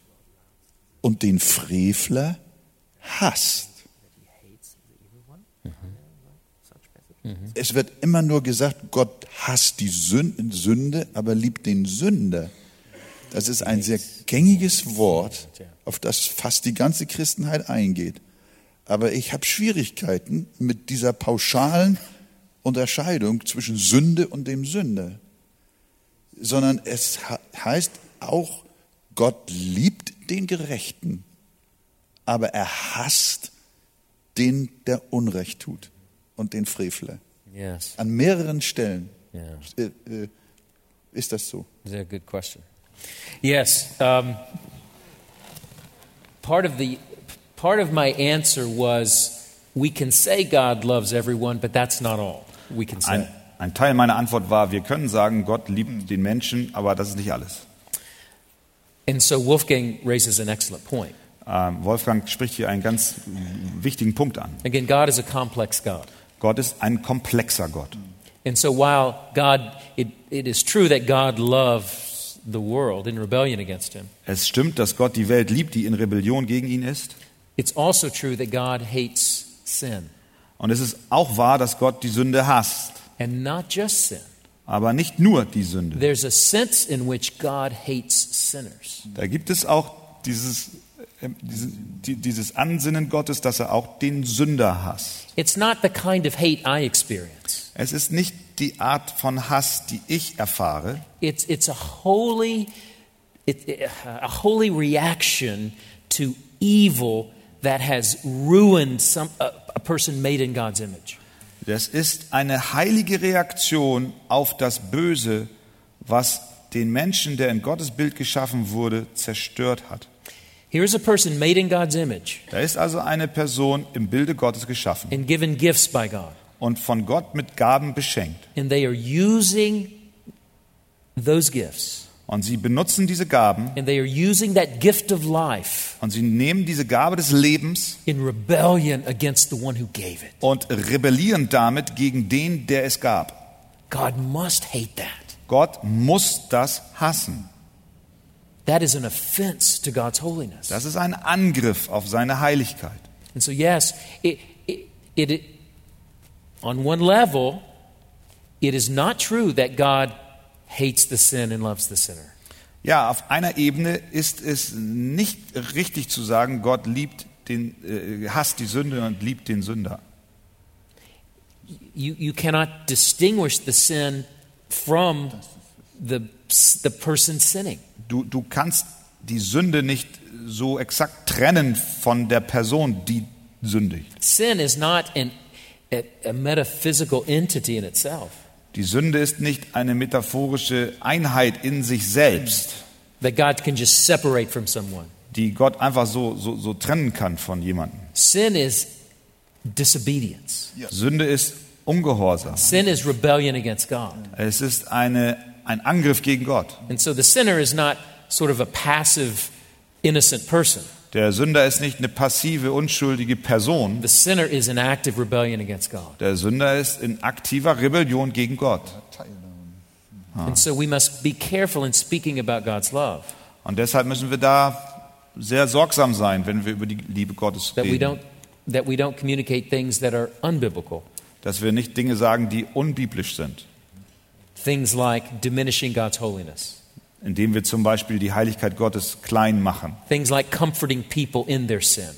und den Frevler hasst. Es wird immer nur gesagt, Gott hasst die Sün- Sünde, aber liebt den Sünder. Das ist ein sehr gängiges Wort, auf das fast die ganze Christenheit eingeht. Aber ich habe Schwierigkeiten mit dieser pauschalen Unterscheidung zwischen Sünde und dem Sünder. Sondern es he- heißt, auch, Gott liebt den Gerechten, aber er hasst den, der Unrecht tut und den Frevler. Yes. An mehreren Stellen Yeah. äh, äh, ist das so. Is that a good question? Yes. Um, part of the part of my answer was we can say God loves everyone, but that's not all we can say. Ein, ein Teil meiner Antwort war, wir können sagen, Gott liebt den Menschen, aber das ist nicht alles. And so Wolfgang raises an excellent point. Ähm, Wolfgang spricht hier einen ganz wichtigen Punkt an. Again, God is a complex God. Gott ist ein komplexer Gott. And so while God, it, it is true that God loves the world in rebellion against him, Es stimmt, dass Gott die Welt liebt, die in Rebellion gegen ihn ist. it's also true that God hates sin. Und es ist auch wahr, dass Gott die Sünde hasst. And not just sin. Aber nicht nur die Sünde. There's a sense in which God hates sinners. Da gibt es auch dieses, äh, diese, die, dieses Ansinnen Gottes, dass er auch den Sünder hasst. It's not the kind of hate I experience. Es ist nicht die Art von Hass, die ich erfahre. It's, it's a holy, it, a holy reaction to evil that has ruined some, a, a person made in God's image. Das ist eine heilige Reaktion auf das Böse, was den Menschen, der in Gottes Bild geschaffen wurde, zerstört hat. Here's a person made in God's image Da ist also eine Person im Bilde Gottes geschaffen and given gifts by God. und von Gott mit Gaben beschenkt. And they are using those gifts. Und sie benutzen diese Gaben And they are using that gift of life und sie nehmen diese Gabe des Lebens und rebellieren damit gegen den, der es gab. Gott muss das hassen. Das ist ein Angriff auf seine Heiligkeit. And so, yes, it, it, it- on one level, it is not true that God hates the sin and loves the sinner. Ja, auf einer Ebene ist es nicht richtig zu sagen, Gott liebt den, äh, hasst die Sünde und liebt den Sünder. You, you cannot distinguish the sin from the, the person sinning. Du, du kannst die Sünde nicht so exakt trennen von der Person, die sündigt. Sin is not an, a, a metaphysical entity in itself Die Sünde ist nicht eine metaphorische Einheit in sich selbst, that God can just separate from someone. die Gott einfach so, so, so trennen kann von jemandem. Sin is disobedience. Sünde ist Ungehorsam. Sin is rebellion against God. Es ist eine, ein Angriff gegen Gott. And so the sinner is not sort of a passive, innocent person. Der Sünder ist nicht eine passive, unschuldige Person. The sinner is in active rebellion against God. Der Sünder ist in aktiver Rebellion gegen Gott. And so we must be careful in speaking about God's love, Und deshalb müssen wir da sehr sorgsam sein, wenn wir über die Liebe Gottes that we don't, that we don't communicate things that are unbiblical, Dass wir nicht Dinge sagen, die unbiblisch sind. things like diminishing God's holiness, Indem wir zum Beispiel die Heiligkeit Gottes klein machen. things like comforting people in their sin,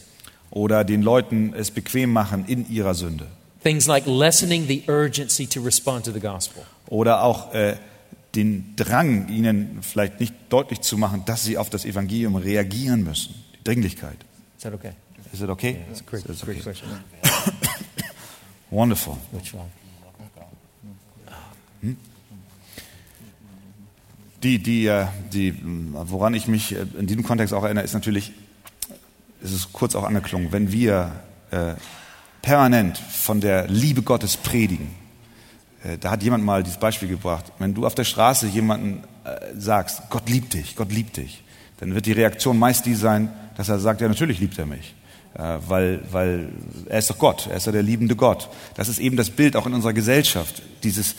Oder den Leuten es bequem machen in ihrer Sünde. things like lessening the urgency to respond to the gospel. Oder auch äh, den Drang, ihnen vielleicht nicht deutlich zu machen, dass sie auf das Evangelium reagieren müssen. Die Dringlichkeit. Is that okay? Is it okay? That's a great, That's great okay. question. Wonderful. Which one? Die, die, äh, die, woran ich mich äh, in diesem Kontext auch erinnere, ist natürlich, es ist kurz auch angeklungen, wenn wir äh, permanent von der Liebe Gottes predigen. Äh, da hat jemand mal dieses Beispiel gebracht. Wenn du auf der Straße jemanden äh, sagst, Gott liebt dich, Gott liebt dich, dann wird die Reaktion meist die sein, dass er sagt, ja natürlich liebt er mich. Äh, weil, weil er ist doch Gott, er ist ja der liebende Gott. Das ist eben das Bild auch in unserer Gesellschaft, dieses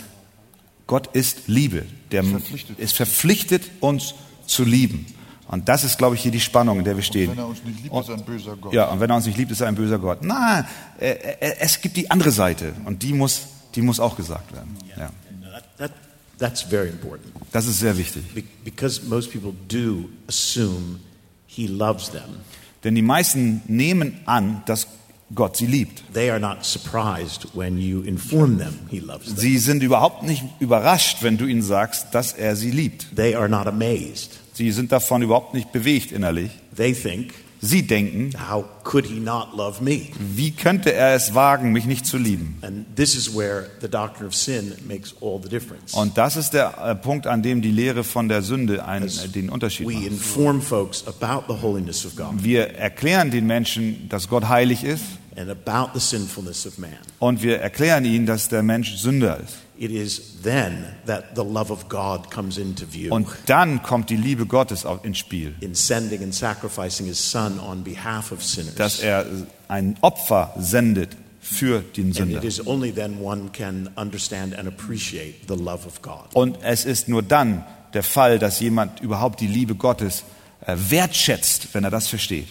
Gott ist Liebe. Der Verpflichtet. ist verpflichtet, uns zu lieben. Und das ist, glaube ich, hier die Spannung, in der wir stehen. Wenn er uns nicht liebt, ist er ein böser Gott. Ja, und wenn er uns nicht liebt, ist er ein böser Gott. Nein, äh, äh, es gibt die andere Seite und die muss, die muss auch gesagt werden. Ja, That, that, that's very important das ist sehr wichtig. Be- because most people do assume he loves them. Denn die meisten nehmen an, dass Gott sie liebt. They are not surprised when you inform them he loves them. Sie sind überhaupt nicht überrascht, wenn du ihnen sagst, dass er sie liebt. They are not amazed. Sie sind davon überhaupt nicht bewegt innerlich. They think, Sie denken, how could he not love me? wie könnte er es wagen, mich nicht zu lieben? And this is where the doctrine of sin makes all the difference. Und das ist der äh, Punkt, an dem die Lehre von der Sünde einen, äh, den Unterschied We macht. inform folks about the holiness of God Wir erklären den Menschen, dass Gott heilig ist and about the sinfulness of man. und wir erklären ihnen, dass der Mensch Sünder ist. It is then that the love of God comes into view Und dann kommt die Liebe Gottes ins Spiel, in sending and sacrificing his son on behalf of sinners. dass er ein Opfer sendet für den and Sünder. it is only then one can understand and appreciate the love of God. Und es ist nur dann der Fall, dass jemand überhaupt die Liebe Gottes äh, wertschätzt, wenn er das versteht.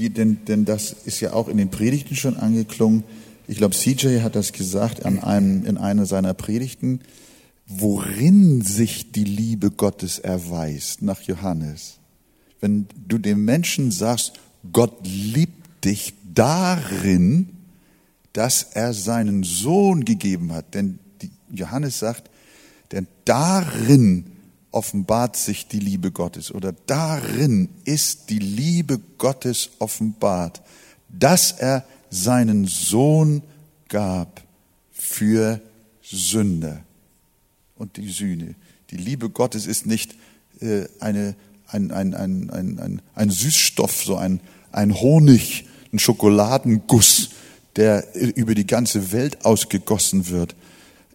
Die, denn, denn das ist ja auch in den Predigten schon angeklungen. Ich glaube, CJ hat das gesagt an einem, in einer seiner Predigten, worin sich die Liebe Gottes erweist, nach Johannes. Wenn du dem Menschen sagst, Gott liebt dich darin, dass er seinen Sohn gegeben hat. Denn Johannes sagt, denn darin offenbart sich die Liebe Gottes oder darin ist die Liebe Gottes offenbart, dass er seinen Sohn gab für Sünder und die Sühne. Die Liebe Gottes ist nicht äh, eine, ein, ein, ein, ein, ein, ein Süßstoff, so ein, ein Honig, ein Schokoladenguss, der über die ganze Welt ausgegossen wird.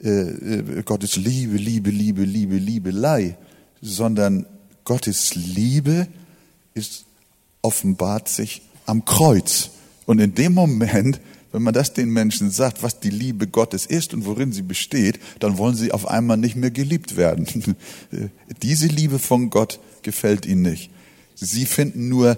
Äh, äh, Gottes Liebe, Liebe, Liebe, Liebe, Liebelei, sondern Gottes Liebe ist, offenbart sich am Kreuz. Und in dem Moment, wenn man das den Menschen sagt, was die Liebe Gottes ist und worin sie besteht, dann wollen sie auf einmal nicht mehr geliebt werden. Diese Liebe von Gott gefällt ihnen nicht. Sie finden nur,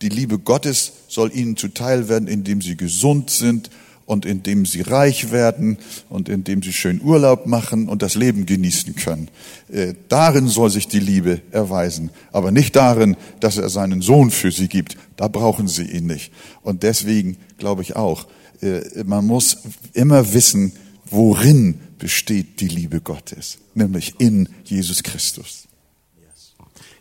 die Liebe Gottes soll ihnen zuteil werden, indem sie gesund sind und indem sie reich werden und indem sie schön Urlaub machen und das Leben genießen können. Äh, darin soll sich die Liebe erweisen, aber nicht darin, dass er seinen Sohn für sie gibt. Da brauchen sie ihn nicht. Und deswegen glaube ich auch, äh, man muss immer wissen, worin besteht die Liebe Gottes, nämlich in Jesus Christus.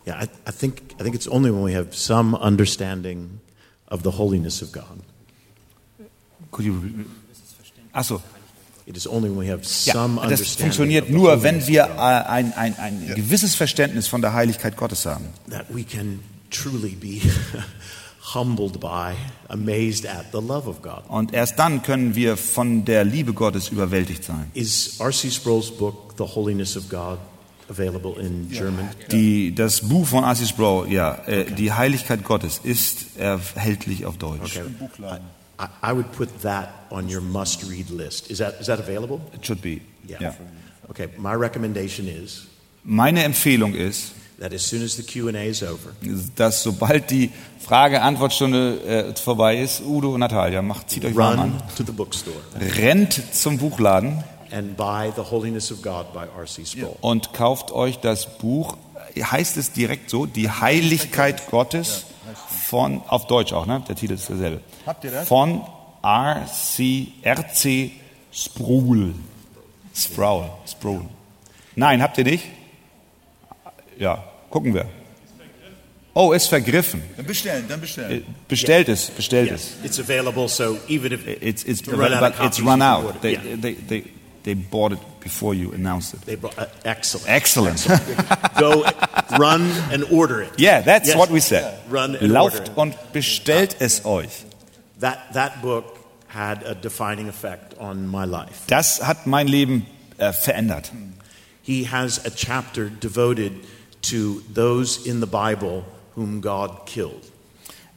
Yeah, I, I think I think it's only when we have some understanding of the holiness of God. Achso, It is only when we have some ja, das understanding funktioniert nur, wenn wir äh, ein, ein, ein gewisses Verständnis von der Heiligkeit Gottes haben. that we can truly be humbled by, amazed at the love of God. Und erst dann können wir von der Liebe Gottes überwältigt sein. Is R.C. Sproul's book, The Holiness of God, available in German? Die, das Buch von Assis Sproul, ja, äh, die Heiligkeit Gottes ist erhältlich auf Deutsch. Okay. I, I would put that on your must-read list. Is that is that available? It should be. Ja. Okay. My recommendation is Meine Empfehlung ist, that as soon as the Q and A is over, dass sobald die Frage-Antwort-Stunde äh, vorbei ist, Udo und Natalia, macht, zieht euch warm an, to the bookstore rennt zum Buchladen and buy The Holiness of God by R.C. Sproul. und kauft euch das Buch, heißt es direkt so, die Heiligkeit Gottes von, auf Deutsch auch, ne? Der Titel ist derselbe. Habt ihr das? Von R.C. R.C. Sproul. Sproul. Sproul. Nein, habt ihr nicht? Ja, gucken wir. Oh, ist vergriffen. Dann bestellen, dann bestellen. Äh, Bestellt es, bestellt es. It's available, so even if It's, it's, run out it's run out. They, Yeah. they, they, they bought it before you announced it. They brought, uh, excellent. Excellent. Go run and order it. Yeah, that's Yes. what we said. Run and order Lauft it. und bestellt es euch. That that book had a defining effect on my life. Das hat mein Leben äh, verändert. He has a chapter devoted to those in the Bible whom God killed.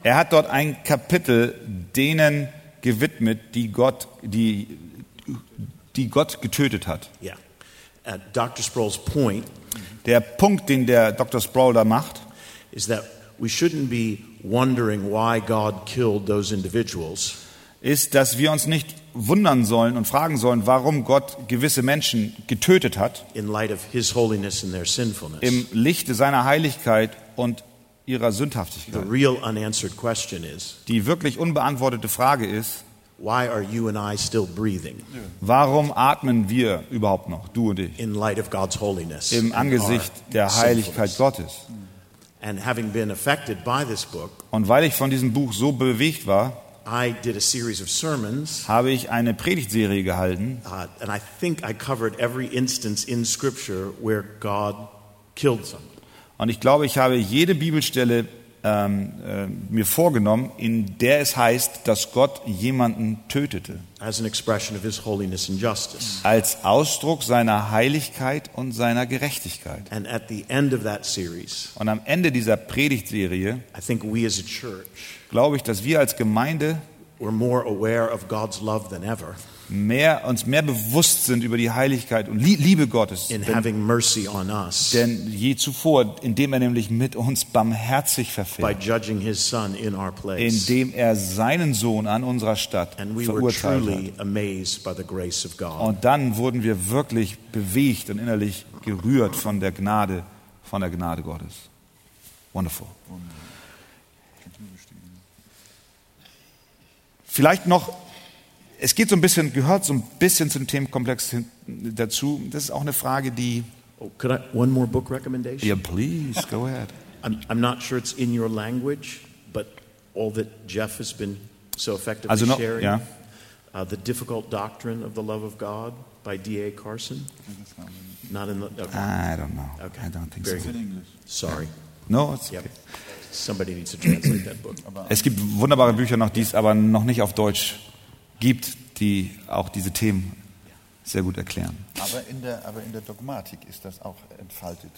Er hat dort ein Kapitel denen gewidmet, die Gott, die, die Gott getötet hat. Yeah. Uh, Dr. Sproul's point Der Punkt, den der Dr. Sproul da macht, is that we shouldn't be wondering why God killed those individuals, ist, dass wir uns nicht wundern sollen und fragen sollen, warum Gott gewisse Menschen getötet hat, in light of His holiness and their sinfulness. im Lichte seiner Heiligkeit und ihrer The Sündhaftigkeit. real unanswered question is Die wirklich unbeantwortete Frage ist, why are you and I still breathing Warum atmen wir überhaupt noch, du und ich, in light of God's holiness? im Angesicht der Heiligkeit? Gottes? And having been affected by this book, Und weil ich von diesem Buch so bewegt war, I did a series of sermons, habe ich eine Predigtserie gehalten uh, and I think I covered every instance in Scripture where God killed someone. und ich glaube, ich habe jede Bibelstelle ähm, äh, mir vorgenommen, in der es heißt, dass Gott jemanden tötete, as an expression of his holiness and justice. als Ausdruck seiner Heiligkeit und seiner Gerechtigkeit. And at the end of that series, Und am Ende dieser Predigtserie I think we as a church glaube ich, dass wir als Gemeinde were more aware of God's love than ever mehr, uns mehr bewusst sind über die Heiligkeit und Lie- Liebe Gottes in denn, having mercy on us denn je zuvor, indem er nämlich mit uns barmherzig by verfährt, judging his son in our place. indem er seinen Sohn an unserer Stadt And we were verurteilt truly hat. amazed by the grace of God. Und dann wurden wir wirklich bewegt und innerlich gerührt von der Gnade, von der Gnade Gottes. Wonderful. Vielleicht noch, es geht so ein bisschen, gehört so ein bisschen zum Themenkomplex dazu. Das ist auch eine Frage, die. Oh, could I one more book recommendation? Yeah, please, go ahead. I'm, I'm not sure it's in your language, but all that Jeff has been so effectively Also noch- sharing. ja. Uh, the Difficult Doctrine of the Love of God by D.A. Carson. Not in the. Okay. I don't know. Okay. I don't think Very so. good. Sorry. No, it's Yep. okay. Somebody needs to translate that book. Es gibt wunderbare Bücher noch, die es aber noch nicht auf Deutsch gibt, die auch diese Themen sehr gut erklären. Aber in der, aber in der Dogmatik ist das auch entfaltet.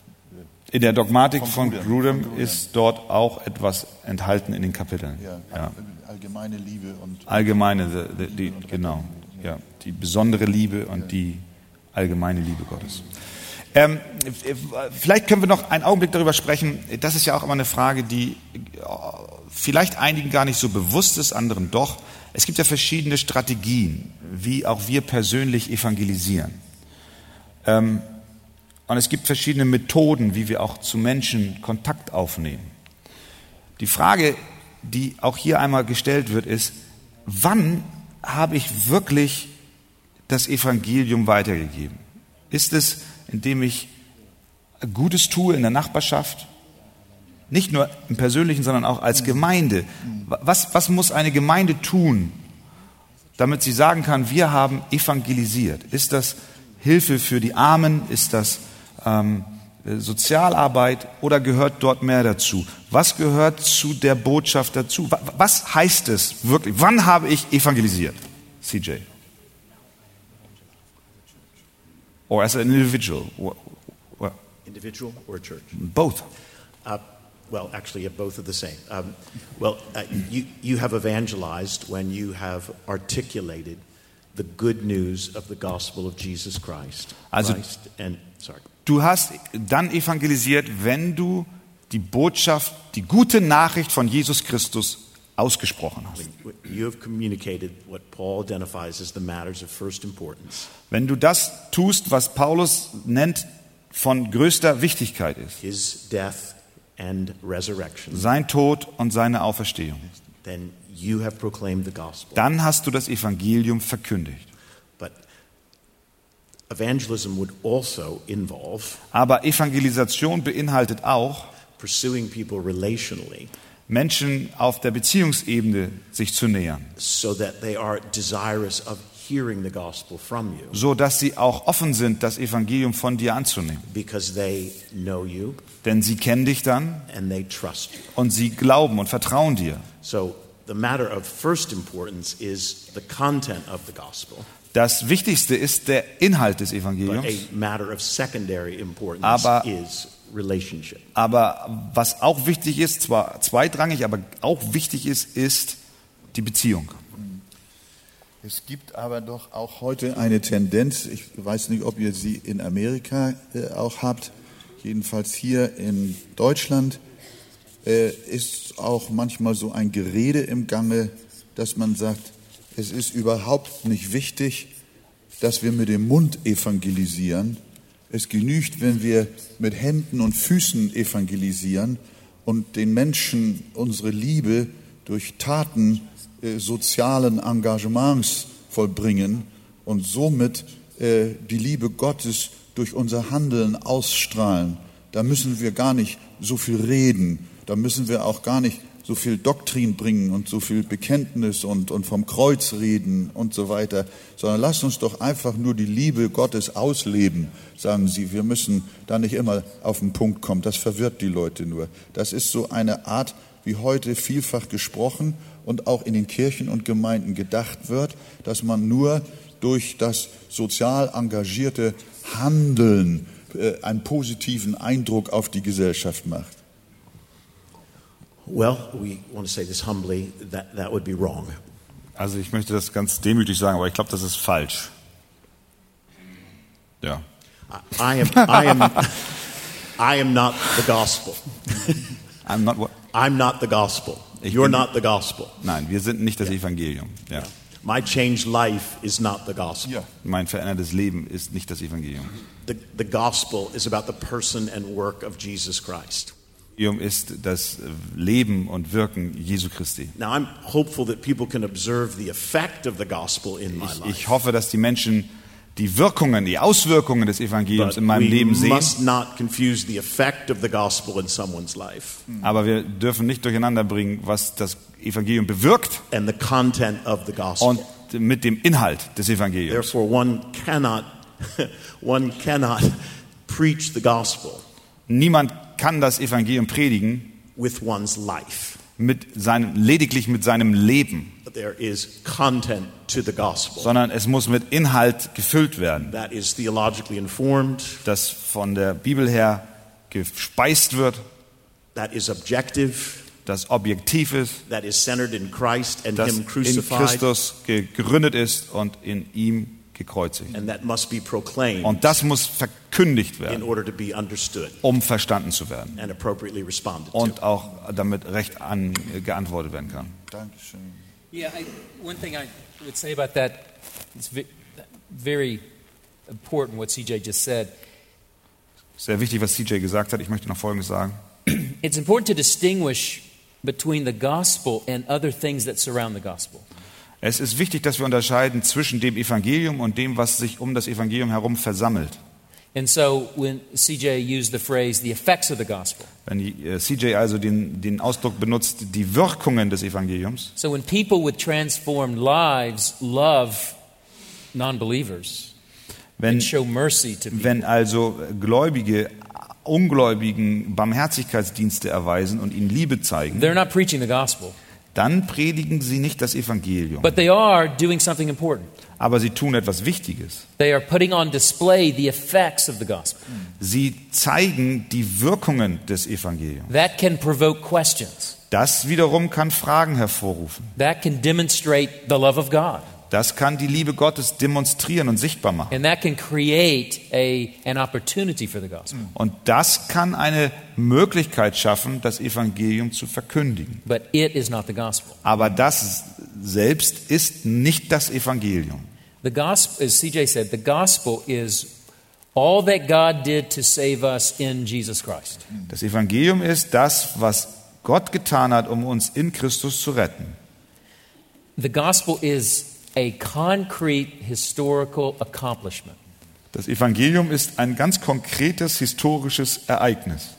In der Dogmatik Von von Grudem. Von Grudem. ist dort auch etwas enthalten in den Kapiteln. Ja, Ja. allgemeine Liebe und Allgemeine, die, die, genau, ja, die besondere Liebe und die allgemeine Liebe Gottes. Ähm, vielleicht können wir noch einen Augenblick darüber sprechen. Das ist ja auch immer eine Frage, die äh, vielleicht einigen gar nicht so bewusst ist, anderen doch. Es gibt ja verschiedene Strategien, wie auch wir persönlich evangelisieren. Ähm, und es gibt verschiedene Methoden, wie wir auch zu Menschen Kontakt aufnehmen. Die Frage, die auch hier einmal gestellt wird, ist, wann habe ich wirklich das Evangelium weitergegeben? Ist es, indem ich Gutes tue in der Nachbarschaft? Nicht nur im Persönlichen, sondern auch als Gemeinde. Was, was muss eine Gemeinde tun, damit sie sagen kann, wir haben evangelisiert? Ist das Hilfe für die Armen? Ist das ähm, Sozialarbeit oder gehört dort mehr dazu? Was gehört zu der Botschaft dazu? Wa- Was heißt es wirklich? Wann habe ich evangelisiert? CJ. Or as an individual? Individual or church? Both. Uh, well, actually, both are the same. Um, well, uh, you, you have evangelized when you have articulated the good news of the gospel of Jesus Christ. Also- Christ and, sorry. Du hast dann evangelisiert, wenn du die Botschaft, die gute Nachricht von Jesus Christus ausgesprochen hast. You have communicated what Paul identifies as the matters of first importance Wenn du das tust, was Paulus nennt, von größter Wichtigkeit ist, his death sein Tod und seine Auferstehung, dann hast du das Evangelium verkündigt. Also Aber Evangelisation beinhaltet auch, Menschen auf der Beziehungsebene sich zu nähern, so that they are desirous of hearing the gospel from you so dass sie auch offen sind, das Evangelium von dir anzunehmen. because they know you Denn sie kennen dich dann and they trust you. und sie glauben und vertrauen dir. So the matter of first importance is the content of the gospel, Das Wichtigste ist der Inhalt des Evangeliums. a matter of secondary importance Aber- is relationship. Aber was auch wichtig ist, zwar zweitrangig, aber auch wichtig ist, ist die Beziehung. Es gibt aber doch auch heute eine Tendenz, ich weiß nicht, ob ihr sie in Amerika äh, auch habt, jedenfalls hier in Deutschland äh, ist auch manchmal so ein Gerede im Gange, dass man sagt, es ist überhaupt nicht wichtig, dass wir mit dem Mund evangelisieren. Es genügt, wenn wir mit Händen und Füßen evangelisieren und den Menschen unsere Liebe durch Taten äh, sozialen Engagements vollbringen und somit äh, die Liebe Gottes durch unser Handeln ausstrahlen. Da müssen wir gar nicht so viel reden, da müssen wir auch gar nicht so viel Doktrin bringen und so viel Bekenntnis und, und vom Kreuz reden und so weiter, sondern lasst uns doch einfach nur die Liebe Gottes ausleben, sagen sie. Wir müssen da nicht immer auf den Punkt kommen, das verwirrt die Leute nur. Das ist so eine Art, wie heute vielfach gesprochen und auch in den Kirchen und Gemeinden gedacht wird, dass man nur durch das sozial engagierte Handeln äh, einen positiven Eindruck auf die Gesellschaft macht. Well, we want to say this humbly that that would be wrong. Also ich möchte das ganz demütig sagen, aber ich glaube, das ist falsch. Ja. I am, I am, I am not the gospel. I'm not what? I'm not the gospel. Ich You're bin- not the gospel. Nein, wir sind nicht das Evangelium. Ja. My changed life is not the gospel. Ja. Mein verändertes Leben ist nicht das Evangelium. The, the gospel is about the person and work of Jesus Christ. Evangelium ist das Leben und Wirken Jesu Christi. Now, I'm hopeful that people can observe the effect of the gospel in my Ich, life. ich hoffe, dass die Menschen die Wirkungen, die Auswirkungen des Evangeliums But in meinem Leben sehen. life Aber wir dürfen nicht durcheinander bringen, was das Evangelium bewirkt and the content of the gospel. und mit dem Inhalt des Evangeliums. Therefore, one cannot, one cannot preach the gospel Niemand kann das Evangelium predigen with one's life. Mit seinem, lediglich mit seinem Leben, There is content to the gospel. Sondern es muss mit Inhalt gefüllt werden, that is theologically informed, das von der Bibel her gespeist wird, that is objective, das objektiv ist, that is centered in Christ and das Him in Christus gegründet ist und in ihm gekreuzigt. and that must be proclaimed Und das muss verkündigt in werden, order to be understood um verstanden zu werden and appropriately responded to. und auch damit recht an, geantwortet werden kann. Dankeschön. Yeah, I, one thing I would say about that is ve- very important what CJ just said. Sehr wichtig, was CJ gesagt hat. Ich möchte noch Folgendes sagen. It's important to distinguish between the gospel and other things that surround the gospel. Es ist wichtig, dass wir unterscheiden zwischen dem Evangelium und dem, was sich um das Evangelium herum versammelt. And so when CJ used the phrase the effects of the gospel, Wenn äh, CJ also den, den Ausdruck benutzt, die Wirkungen des Evangeliums, so when people with transformed lives love non believers wenn, show mercy to people, wenn also Gläubige Ungläubigen Barmherzigkeitsdienste erweisen und ihnen Liebe zeigen, they're not preaching the gospel, dann predigen sie nicht das Evangelium. but they are doing something important. Aber sie tun etwas Wichtiges. They are putting on display the effects of the gospel. Sie zeigen die Wirkungen des Evangeliums. That can provoke questions. Das wiederum kann Fragen hervorrufen. That can demonstrate the love of God. Das kann die Liebe Gottes demonstrieren und sichtbar machen. A, gospel. Und das kann eine Möglichkeit schaffen, das Evangelium zu verkündigen. But it is not the gospel. Aber das selbst ist nicht das Evangelium. The gospel, as CJ said, the gospel is all that God did to save us in Jesus Christ. Das Evangelium ist das, was Gott getan hat, um uns in Christus zu retten. The gospel is a concrete historical accomplishment. Das Evangelium ist ein ganz konkretes historisches Ereignis.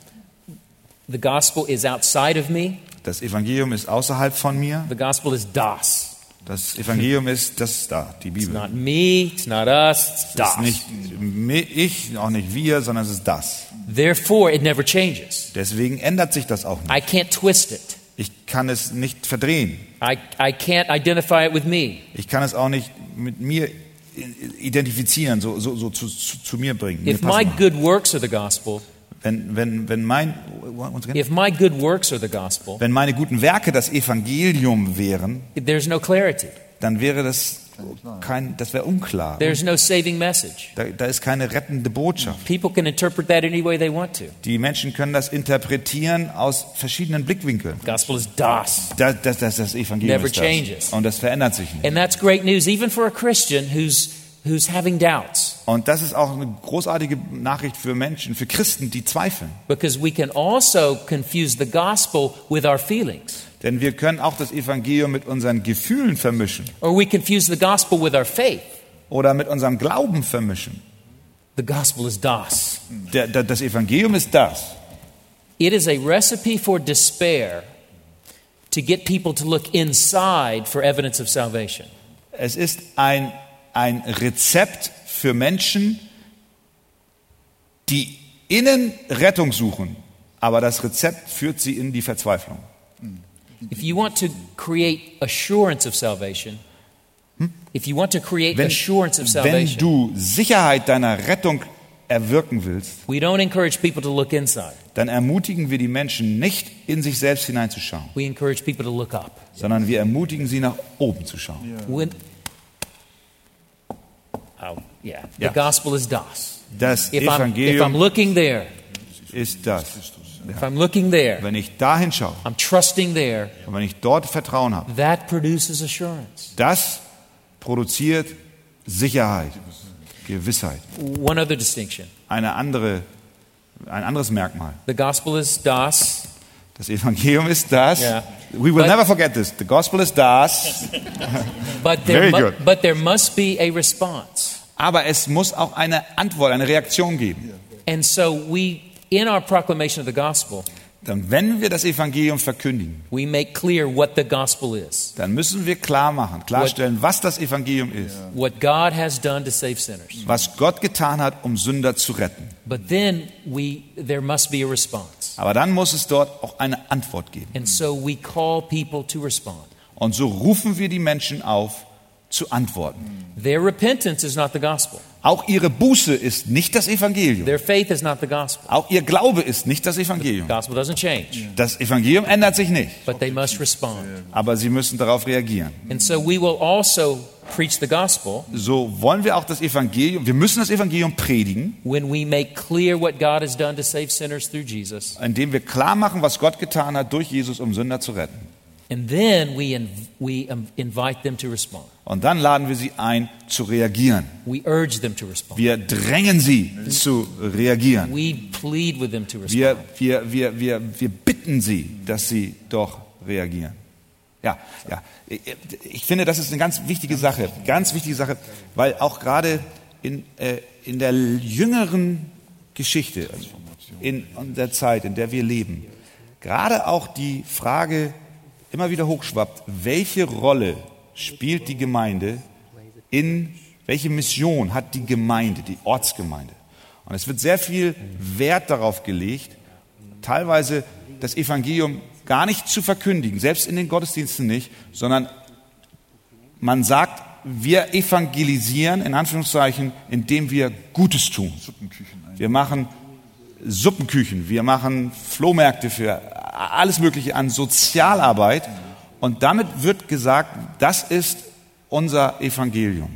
The gospel is outside of me. Das Evangelium ist außerhalb von mir. The gospel is das. Das Evangelium ist das da, die It's Bibel. not me, it's not us, it's Es das. ist nicht ich, auch nicht wir, sondern es ist das. Therefore, it never changes. Deswegen ändert sich das auch nicht. I can't twist it. Ich kann es nicht verdrehen. I, I can't identify it with me. Ich kann es auch nicht mit mir identifizieren, so, so, so zu, zu, zu mir bringen. Mir If my good works are the gospel, wenn, wenn, wenn, mein, if my good works are the gospel, wenn meine guten Werke das Evangelium wären, there's no clarity. dann wäre das kein, das wäre unklar. There's no saving message. Da, da ist keine rettende Botschaft. People can interpret that any way they want to. Die Menschen können das interpretieren aus verschiedenen Blickwinkeln. Gospel is das. Das, das, das, das Evangelium Never ist das. changes. Und das verändert sich nicht. And that's great news, even for a Christian who's, who's having doubts, Und das ist auch eine großartige Nachricht für Menschen, für Christen, die zweifeln. because we can also confuse the gospel with our feelings. Denn wir können auch das Evangelium mit unseren Gefühlen vermischen Or we confuse the gospel with our faith. oder mit unserem Glauben vermischen. The gospel is das. Der, der, das Evangelium ist das. It is a recipe for despair to get people to look inside for evidence of salvation. Es ist ein, ein Rezept für Menschen, die innen Rettung suchen, aber das Rezept führt sie in die Verzweiflung. If you want to create assurance of salvation, if you want to create Wenn, assurance of wenn salvation, du Sicherheit deiner Rettung erwirken willst, we don't encourage people to look inside. dann ermutigen wir die Menschen nicht in sich selbst hineinzuschauen, We encourage people to look up. sondern wir ermutigen sie nach oben zu schauen. When, oh, yeah. The Yeah. gospel is das. Das If I'm, if I'm Evangelium looking there, ist das. If I'm looking there, Wenn ich dahin schaue I'm trusting there, und wenn ich dort Vertrauen habe, that produces assurance. das produziert Sicherheit, Gewissheit. One other distinction Eine andere, ein anderes Merkmal. the gospel is das, Das Evangelium ist das. Yeah. We will But- never forget this. The gospel is das. but there, Very good. but there must be a response. Aber es muss auch eine Antwort, eine Reaktion geben. And so we, in our proclamation of the gospel, Dann, wenn wir das Evangelium verkündigen, we make clear what the gospel is, dann müssen wir klar machen, klarstellen, was das Evangelium ist. what God has done to save sinners. Was Gott getan hat, um Sünder zu retten. But then we, there must be a response. Aber dann muss es dort auch eine Antwort geben. And so we call people to respond. Und so rufen wir die Menschen auf, zu antworten. Their repentance is not the gospel. Auch ihre Buße ist nicht das Evangelium. Their faith is not the gospel. Auch ihr Glaube ist nicht das Evangelium. Gospel doesn't change, Das Evangelium ändert sich nicht. but they must respond. Aber sie müssen darauf reagieren. And so we will also preach the gospel So wollen wir auch das Evangelium, wir müssen das Evangelium predigen, when we make clear what God has done to save sinners through Jesus. indem wir klar machen, was Gott getan hat durch Jesus, um Sünder zu retten. And then we, in, we invite them to respond. Und dann laden wir sie ein, zu reagieren. We urge them to respond. Wir drängen sie zu reagieren. We plead with them to respond. Wir, wir, wir, wir, wir bitten sie, dass sie doch reagieren. Ja, ja. Ich- finde, das ist eine ganz wichtige Sache. Ganz wichtige Sache, weil auch gerade in, äh, in der jüngeren Geschichte, also in der Zeit, in der wir leben, gerade auch die Frage immer wieder hochschwappt, welche Rolle spielt die Gemeinde in, welche Mission hat die Gemeinde, die Ortsgemeinde? Und es wird sehr viel Wert darauf gelegt, teilweise das Evangelium gar nicht zu verkündigen, selbst in den Gottesdiensten nicht, sondern man sagt, wir evangelisieren in Anführungszeichen, indem wir Gutes tun. Wir machen Suppenküchen, wir machen Flohmärkte für alles Mögliche an Sozialarbeit und damit wird gesagt, das ist unser Evangelium.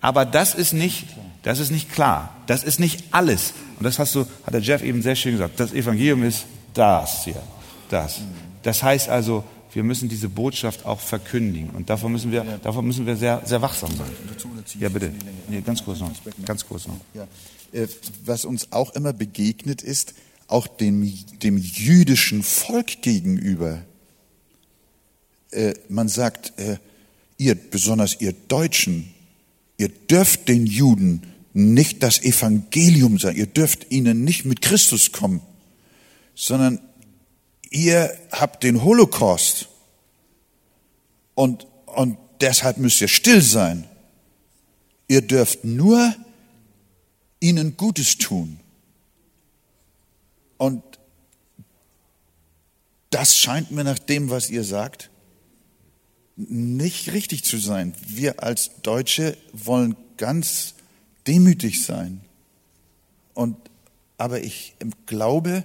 Aber das ist nicht, das ist nicht klar. Das ist nicht alles. Und das hast du, hat der Jeff eben sehr schön gesagt. Das Evangelium ist das hier, das. Das heißt also, wir müssen diese Botschaft auch verkündigen. Und davon müssen wir, davon müssen wir sehr, sehr wachsam sein. Ja, bitte. Nee, ganz kurz noch. Ganz kurz noch. Äh, Was uns auch immer begegnet ist, auch dem, dem jüdischen Volk gegenüber. Äh, Man sagt, äh, ihr, besonders ihr Deutschen, ihr dürft den Juden nicht das Evangelium sagen, ihr dürft ihnen nicht mit Christus kommen, sondern ihr habt den Holocaust und, und deshalb müsst ihr still sein. Ihr dürft nur ihnen Gutes tun. Und das scheint mir nach dem, was ihr sagt, nicht richtig zu sein. Wir als Deutsche wollen ganz demütig sein. Und, aber ich glaube,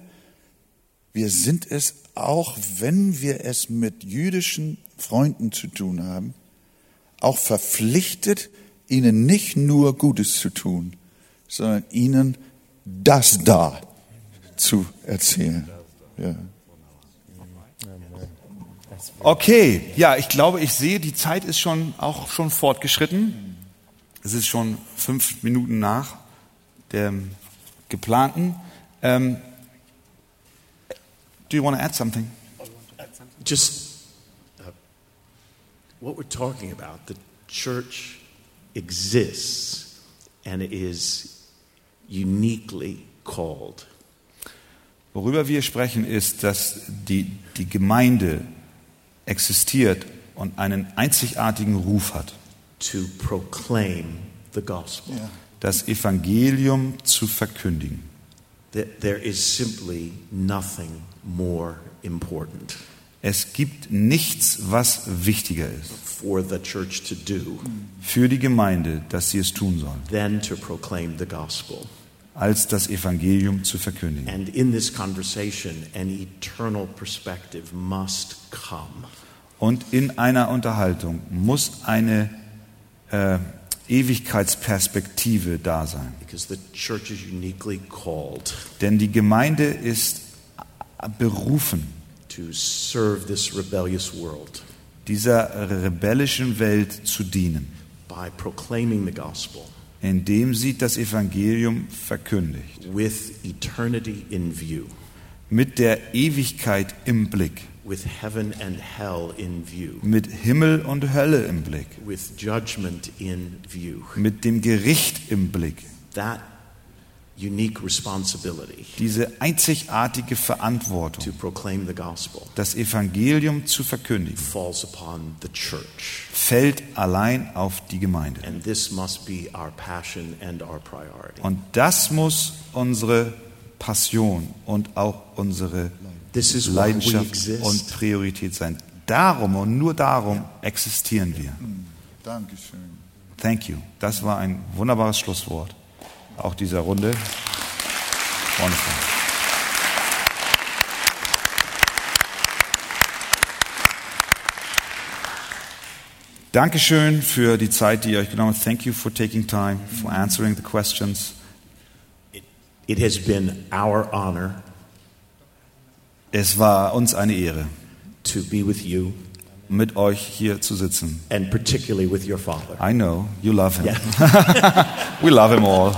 wir sind es auch, wenn wir es mit jüdischen Freunden zu tun haben, auch verpflichtet, ihnen nicht nur Gutes zu tun, sondern ihnen das da zu erzählen. Ja. Okay, ja, ich glaube, ich sehe, die Zeit ist schon auch schon fortgeschritten. Es ist schon fünf Minuten nach dem geplanten. Ähm, do you want to add something? just uh, what we're talking about. The church exists and is uniquely called. Worüber wir sprechen, ist, dass die, die Gemeinde existiert und einen einzigartigen Ruf hat, to proclaim the gospel. das Evangelium zu verkündigen. That there is simply nothing more important Es gibt nichts, was wichtiger ist for the church to do für die Gemeinde, dass sie es tun soll, than to proclaim the gospel. Als das Evangelium zu verkündigen. And in this conversation, an eternal perspective must come. Und in einer Unterhaltung muss eine äh, Ewigkeitsperspektive da sein. Because the church is uniquely called Denn die Gemeinde ist berufen, to serve this rebellious world dieser rebellischen Welt zu dienen, by proclaiming the gospel indem sie das Evangelium verkündigt, with eternity in view, mit der Ewigkeit im Blick, with heaven and hell in view, mit Himmel und Hölle im Blick, with judgment in view. mit dem Gericht im Blick. That Diese einzigartige to Verantwortung, proclaim the gospel das Evangelium zu verkündigen, falls upon the church. fällt allein auf die Gemeinde. And this must be our passion and our priority. Und das muss unsere Passion und auch unsere Leidenschaft und Priorität sein. Darum und nur darum existieren wir. Dankeschön. Thank you. Das war ein wunderbares Schlusswort auch dieser Runde. Wonderful. Dankeschön für die Zeit, die ihr euch genommen habt. Thank you for taking time, for answering the questions. It has been our honor Es war uns eine Ehre, to be with you mit euch hier zu sitzen. and particularly with your father. I know, you love him. Yeah. We love him all.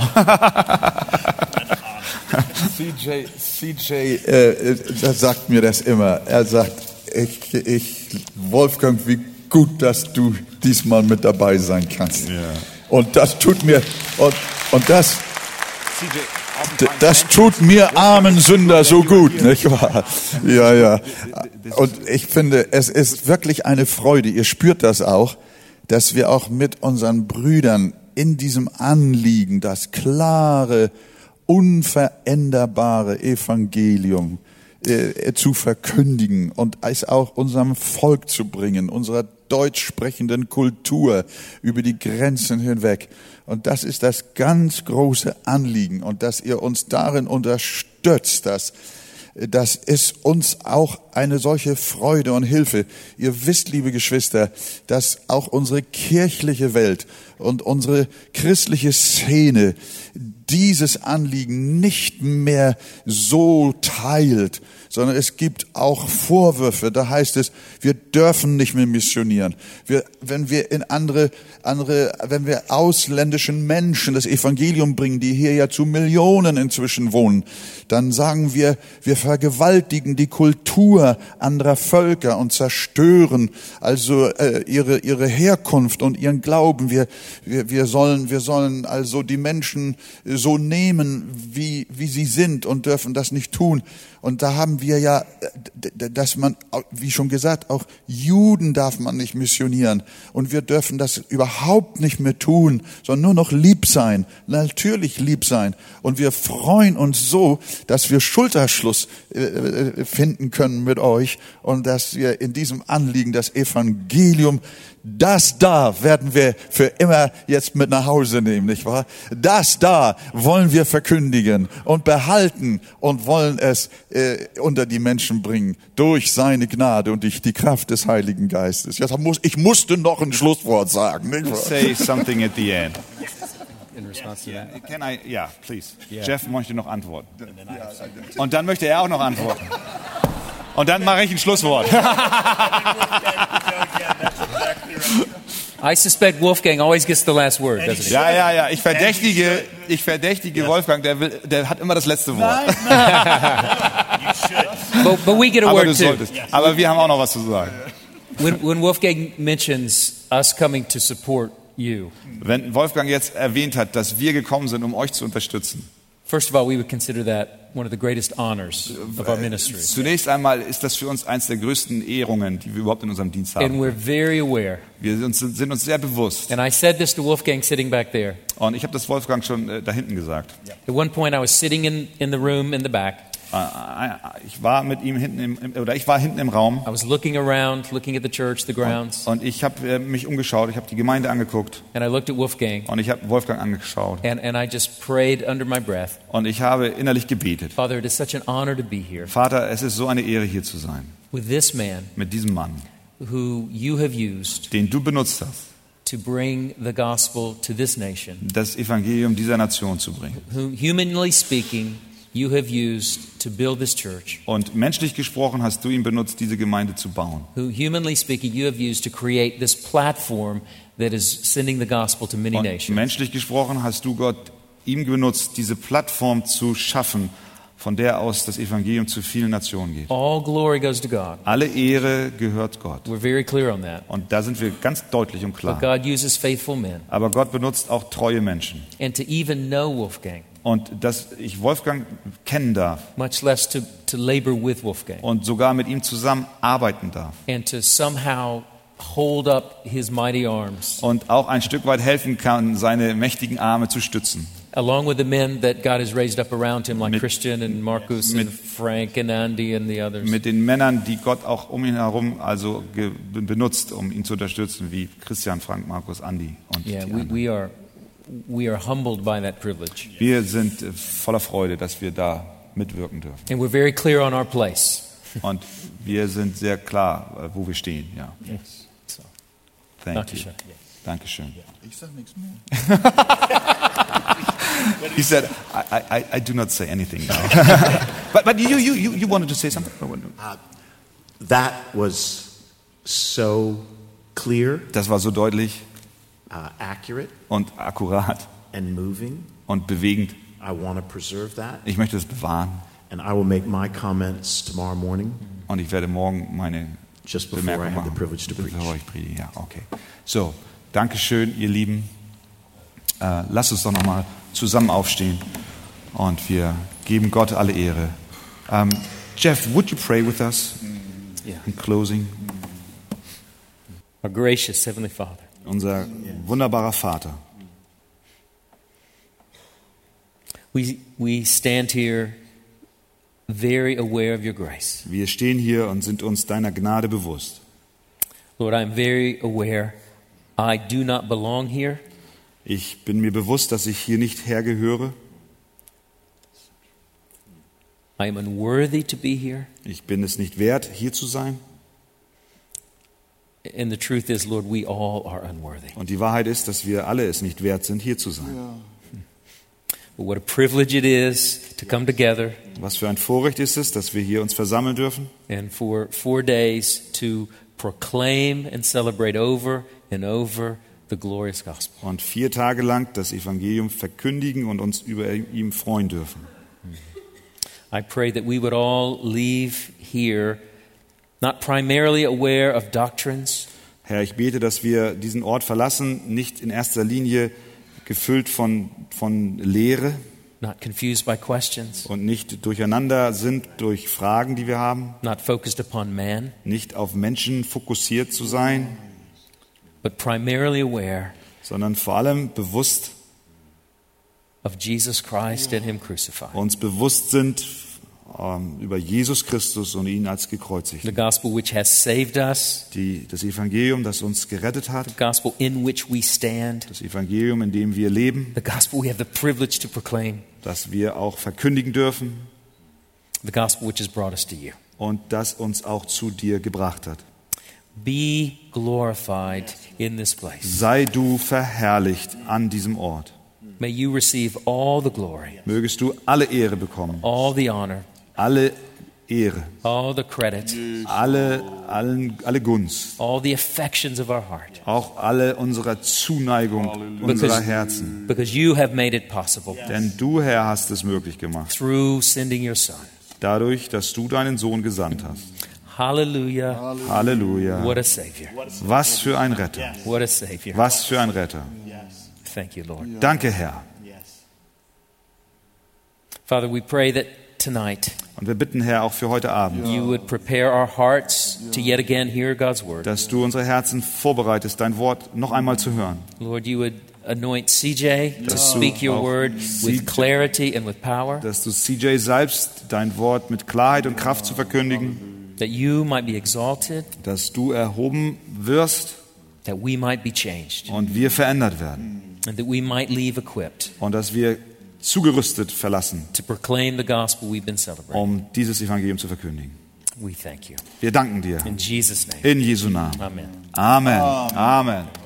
CJ, CJ äh, sagt mir das immer. Er sagt, ich, ich, Wolfgang, wie gut, dass du diesmal mit dabei sein kannst. Ja. Und das tut mir, und, und das, D- Das tut mir armen Sünder so gut, nicht wahr? Ja, ja. Und ich finde, es ist wirklich eine Freude. Ihr spürt das auch, dass wir auch mit unseren Brüdern in diesem Anliegen, das klare, unveränderbare Evangelium äh, zu verkündigen und es auch unserem Volk zu bringen, unserer deutsch sprechenden Kultur über die Grenzen hinweg. Und das ist das ganz große Anliegen und dass ihr uns darin unterstützt, dass das ist uns auch eine solche Freude und Hilfe. Ihr wisst, liebe Geschwister, dass auch unsere kirchliche Welt und unsere christliche Szene dieses Anliegen nicht mehr so teilt, sondern es gibt auch Vorwürfe. Da heißt es, wir dürfen nicht mehr missionieren. Wir, wenn wir in andere, andere, wenn wir ausländischen Menschen das Evangelium bringen, die hier ja zu Millionen inzwischen wohnen, dann sagen wir, wir vergewaltigen die Kultur anderer Völker und zerstören also äh, ihre ihre Herkunft und ihren Glauben. Wir wir wir sollen wir sollen also die Menschen so nehmen, wie wie sie sind und dürfen das nicht tun. Und da haben wir ja, dass man, wie schon gesagt, auch Juden darf man nicht missionieren. Und wir dürfen das überhaupt nicht mehr tun, sondern nur noch lieb sein. Natürlich lieb sein. Und wir freuen uns so, dass wir Schulterschluss äh, finden können mit euch und dass wir in diesem Anliegen das Evangelium das da werden wir für immer jetzt mit nach Hause nehmen, nicht wahr? Das da wollen wir verkündigen und behalten und wollen es äh, unter die Menschen bringen durch seine Gnade und durch die Kraft des Heiligen Geistes. Jetzt muss, ich musste noch ein Schlusswort sagen, nicht wahr? Say something at the end. In response to that. Can I? Yeah, please. Jeff möchte noch antworten. Und dann möchte er auch noch antworten. Und dann mache ich ein Schlusswort. I suspect Wolfgang always gets the last word, doesn't he? Ja, ja, ja. Ich verdächtige, ich verdächtige Wolfgang, der, will, der hat immer das letzte Wort. Nein, nein. But, but we get a Aber word du too. Aber wir haben auch noch was zu sagen. When, when Wolfgang mentions us coming to support you, Wenn Wolfgang jetzt erwähnt hat, dass wir gekommen sind, um euch zu unterstützen. first of all, we would consider that one of the greatest honors of our ministry. Zunächst einmal ist das für uns eins der größten Ehrungen, die wir überhaupt in unserem Dienst And haben. we're very aware. Wir sind uns, sind uns sehr bewusst. And I said this to Wolfgang sitting back there. Und ich habe das Wolfgang schon äh, da hinten gesagt. At one point, I was sitting in, in the room in the back. Äh, äh, Ich war mit ihm hinten im, oder ich war hinten im Raum. I was looking around, looking at the church, the grounds, und ich habe äh, mich umgeschaut, ich habe die Gemeinde angeguckt. And I looked at Wolfgang, und ich habe Wolfgang angeschaut. And, and I just prayed under my breath. Und ich habe innerlich gebetet. Father, it is such an honor to be here. Vater, es ist so eine Ehre hier zu sein. With this man mit diesem Mann, who you have used den du benutzt hast, to bring the gospel to this nation, das Evangelium dieser Nation zu bringen. who, humanly speaking, you have used to build this church, Und menschlich gesprochen hast du ihn benutzt, diese Gemeinde zu bauen. who, humanly speaking, you have used to create this platform that is sending the gospel to many Und nations. menschlich gesprochen hast du Gott ihm benutzt, diese Plattform zu schaffen, von der aus das Evangelium zu vielen Nationen geht. All glory goes to God. Alle Ehre gehört Gott. We're very clear on that. Und da sind wir ganz deutlich und But klar. God uses faithful men. Aber Gott benutzt auch treue Menschen. And to even know Wolfgang, Und dass ich Wolfgang kennen darf much less to, to labor with Wolfgang, und sogar mit ihm zusammen arbeiten darf and to somehow hold up his mighty arms, und auch ein Stück weit helfen kann, seine mächtigen Arme zu stützen. along with the men that God has raised up around him, like Mit- Christian and Marcus mit- and Frank and Andy and the others. Mit den Männern, die Gott auch um ihn herum also benutzt, um ihn zu unterstützen, wie Christian, Frank, Markus, Andi und Yeah, die we, anderen. we are we are humbled by that privilege, Wir sind äh, voller Freude, dass wir da mitwirken dürfen. and we're very clear on our place. Und wir sind sehr klar, äh, wo wir stehen. Ja. So, Thank you. Dankeschön. Dankeschön. Ich sag nichts mehr. He said, I, I, I do not say anything now. but but you, you, you, you wanted to say something? That was so clear, Das war so deutlich uh, accurate, und akkurat and moving. und bewegend. I want to preserve that. Ich möchte es bewahren And I will make my comments tomorrow morning, und ich werde morgen meine just before I have the privilege to preach. Bevor ich predige. Ja, okay. So, Dankeschön, ihr Lieben. Äh, lasst uns doch nochmal zusammen aufstehen und wir geben Gott alle Ehre. Um, Jeff, would you pray with us Yeah. in closing? Our gracious Heavenly Father, Unser wunderbarer Vater. we we stand here very aware of your grace. Wir stehen hier und sind uns deiner Gnade bewusst. Lord, I'm very aware I do not belong here. Ich bin mir bewusst, dass ich hier nicht hergehöre. I am unworthy to be here. Ich bin es nicht wert, hier zu sein. And the truth is, Lord, we all are unworthy. Und die Wahrheit ist, dass wir alle es nicht wert sind, hier zu sein. But what a privilege it is to come together Was für ein Vorrecht ist es, dass wir hier uns versammeln dürfen and for four days to proclaim and celebrate over and over the glorious gospel. und vier Tage lang das Evangelium verkündigen und uns über ihm freuen dürfen. I pray that we would all leave here not primarily aware of doctrines, Herr, ich bete, dass wir diesen Ort verlassen, nicht in erster Linie gefüllt von, von Lehre not confused by questions, und nicht durcheinander sind durch Fragen, die wir haben, not focused upon man, nicht auf Menschen fokussiert zu sein, but primarily aware sondern vor allem bewusst, of Jesus Christ and Him crucified. uns bewusst sind ähm, über Jesus Christus und ihn als gekreuzigt. The gospel which has saved us, Die, das Evangelium, das uns gerettet the hat, gospel in which we stand, das Evangelium, in dem wir leben, the gospel we have the privilege to proclaim, das wir auch verkündigen dürfen the gospel which has brought us to you. und das uns auch zu dir gebracht hat. Be glorified in this place. Sei du verherrlicht an diesem Ort. May you receive all the glory, Mögest du alle Ehre bekommen, all the honor, alle Ehre, all the credit, alle, allen, alle Gunst, all the affections of our heart, auch alle unserer Zuneigung unserer Herzen. because you have made it possible Denn du, Herr, hast es möglich gemacht, through sending your Son. dadurch, dass du deinen Sohn gesandt hast. Hallelujah. Halleluja. What a Savior. Was für ein Retter. What a Savior. Was für ein Retter. Thank you, Lord. Danke, Herr. Father, we pray that tonight. Und wir bitten, Herr, auch für heute Abend, you would prepare our hearts to yet again hear God's word. dass du unsere Herzen vorbereitest, dein Wort noch einmal zu hören. Lord, you would anoint CJ to speak your word with clarity and with power, Dass du CJ salbst, dein Wort mit Klarheit und Kraft zu verkündigen, that you might be exalted, dass du erhoben wirst. That we might be changed, und wir verändert werden. And that we might leave equipped. Und dass wir zugerüstet verlassen, to proclaim the gospel we've been celebrating. um dieses Evangelium zu verkündigen. We thank you. Wir danken dir. In Jesus' name. In Jesu Namen. Amen. Amen. Amen.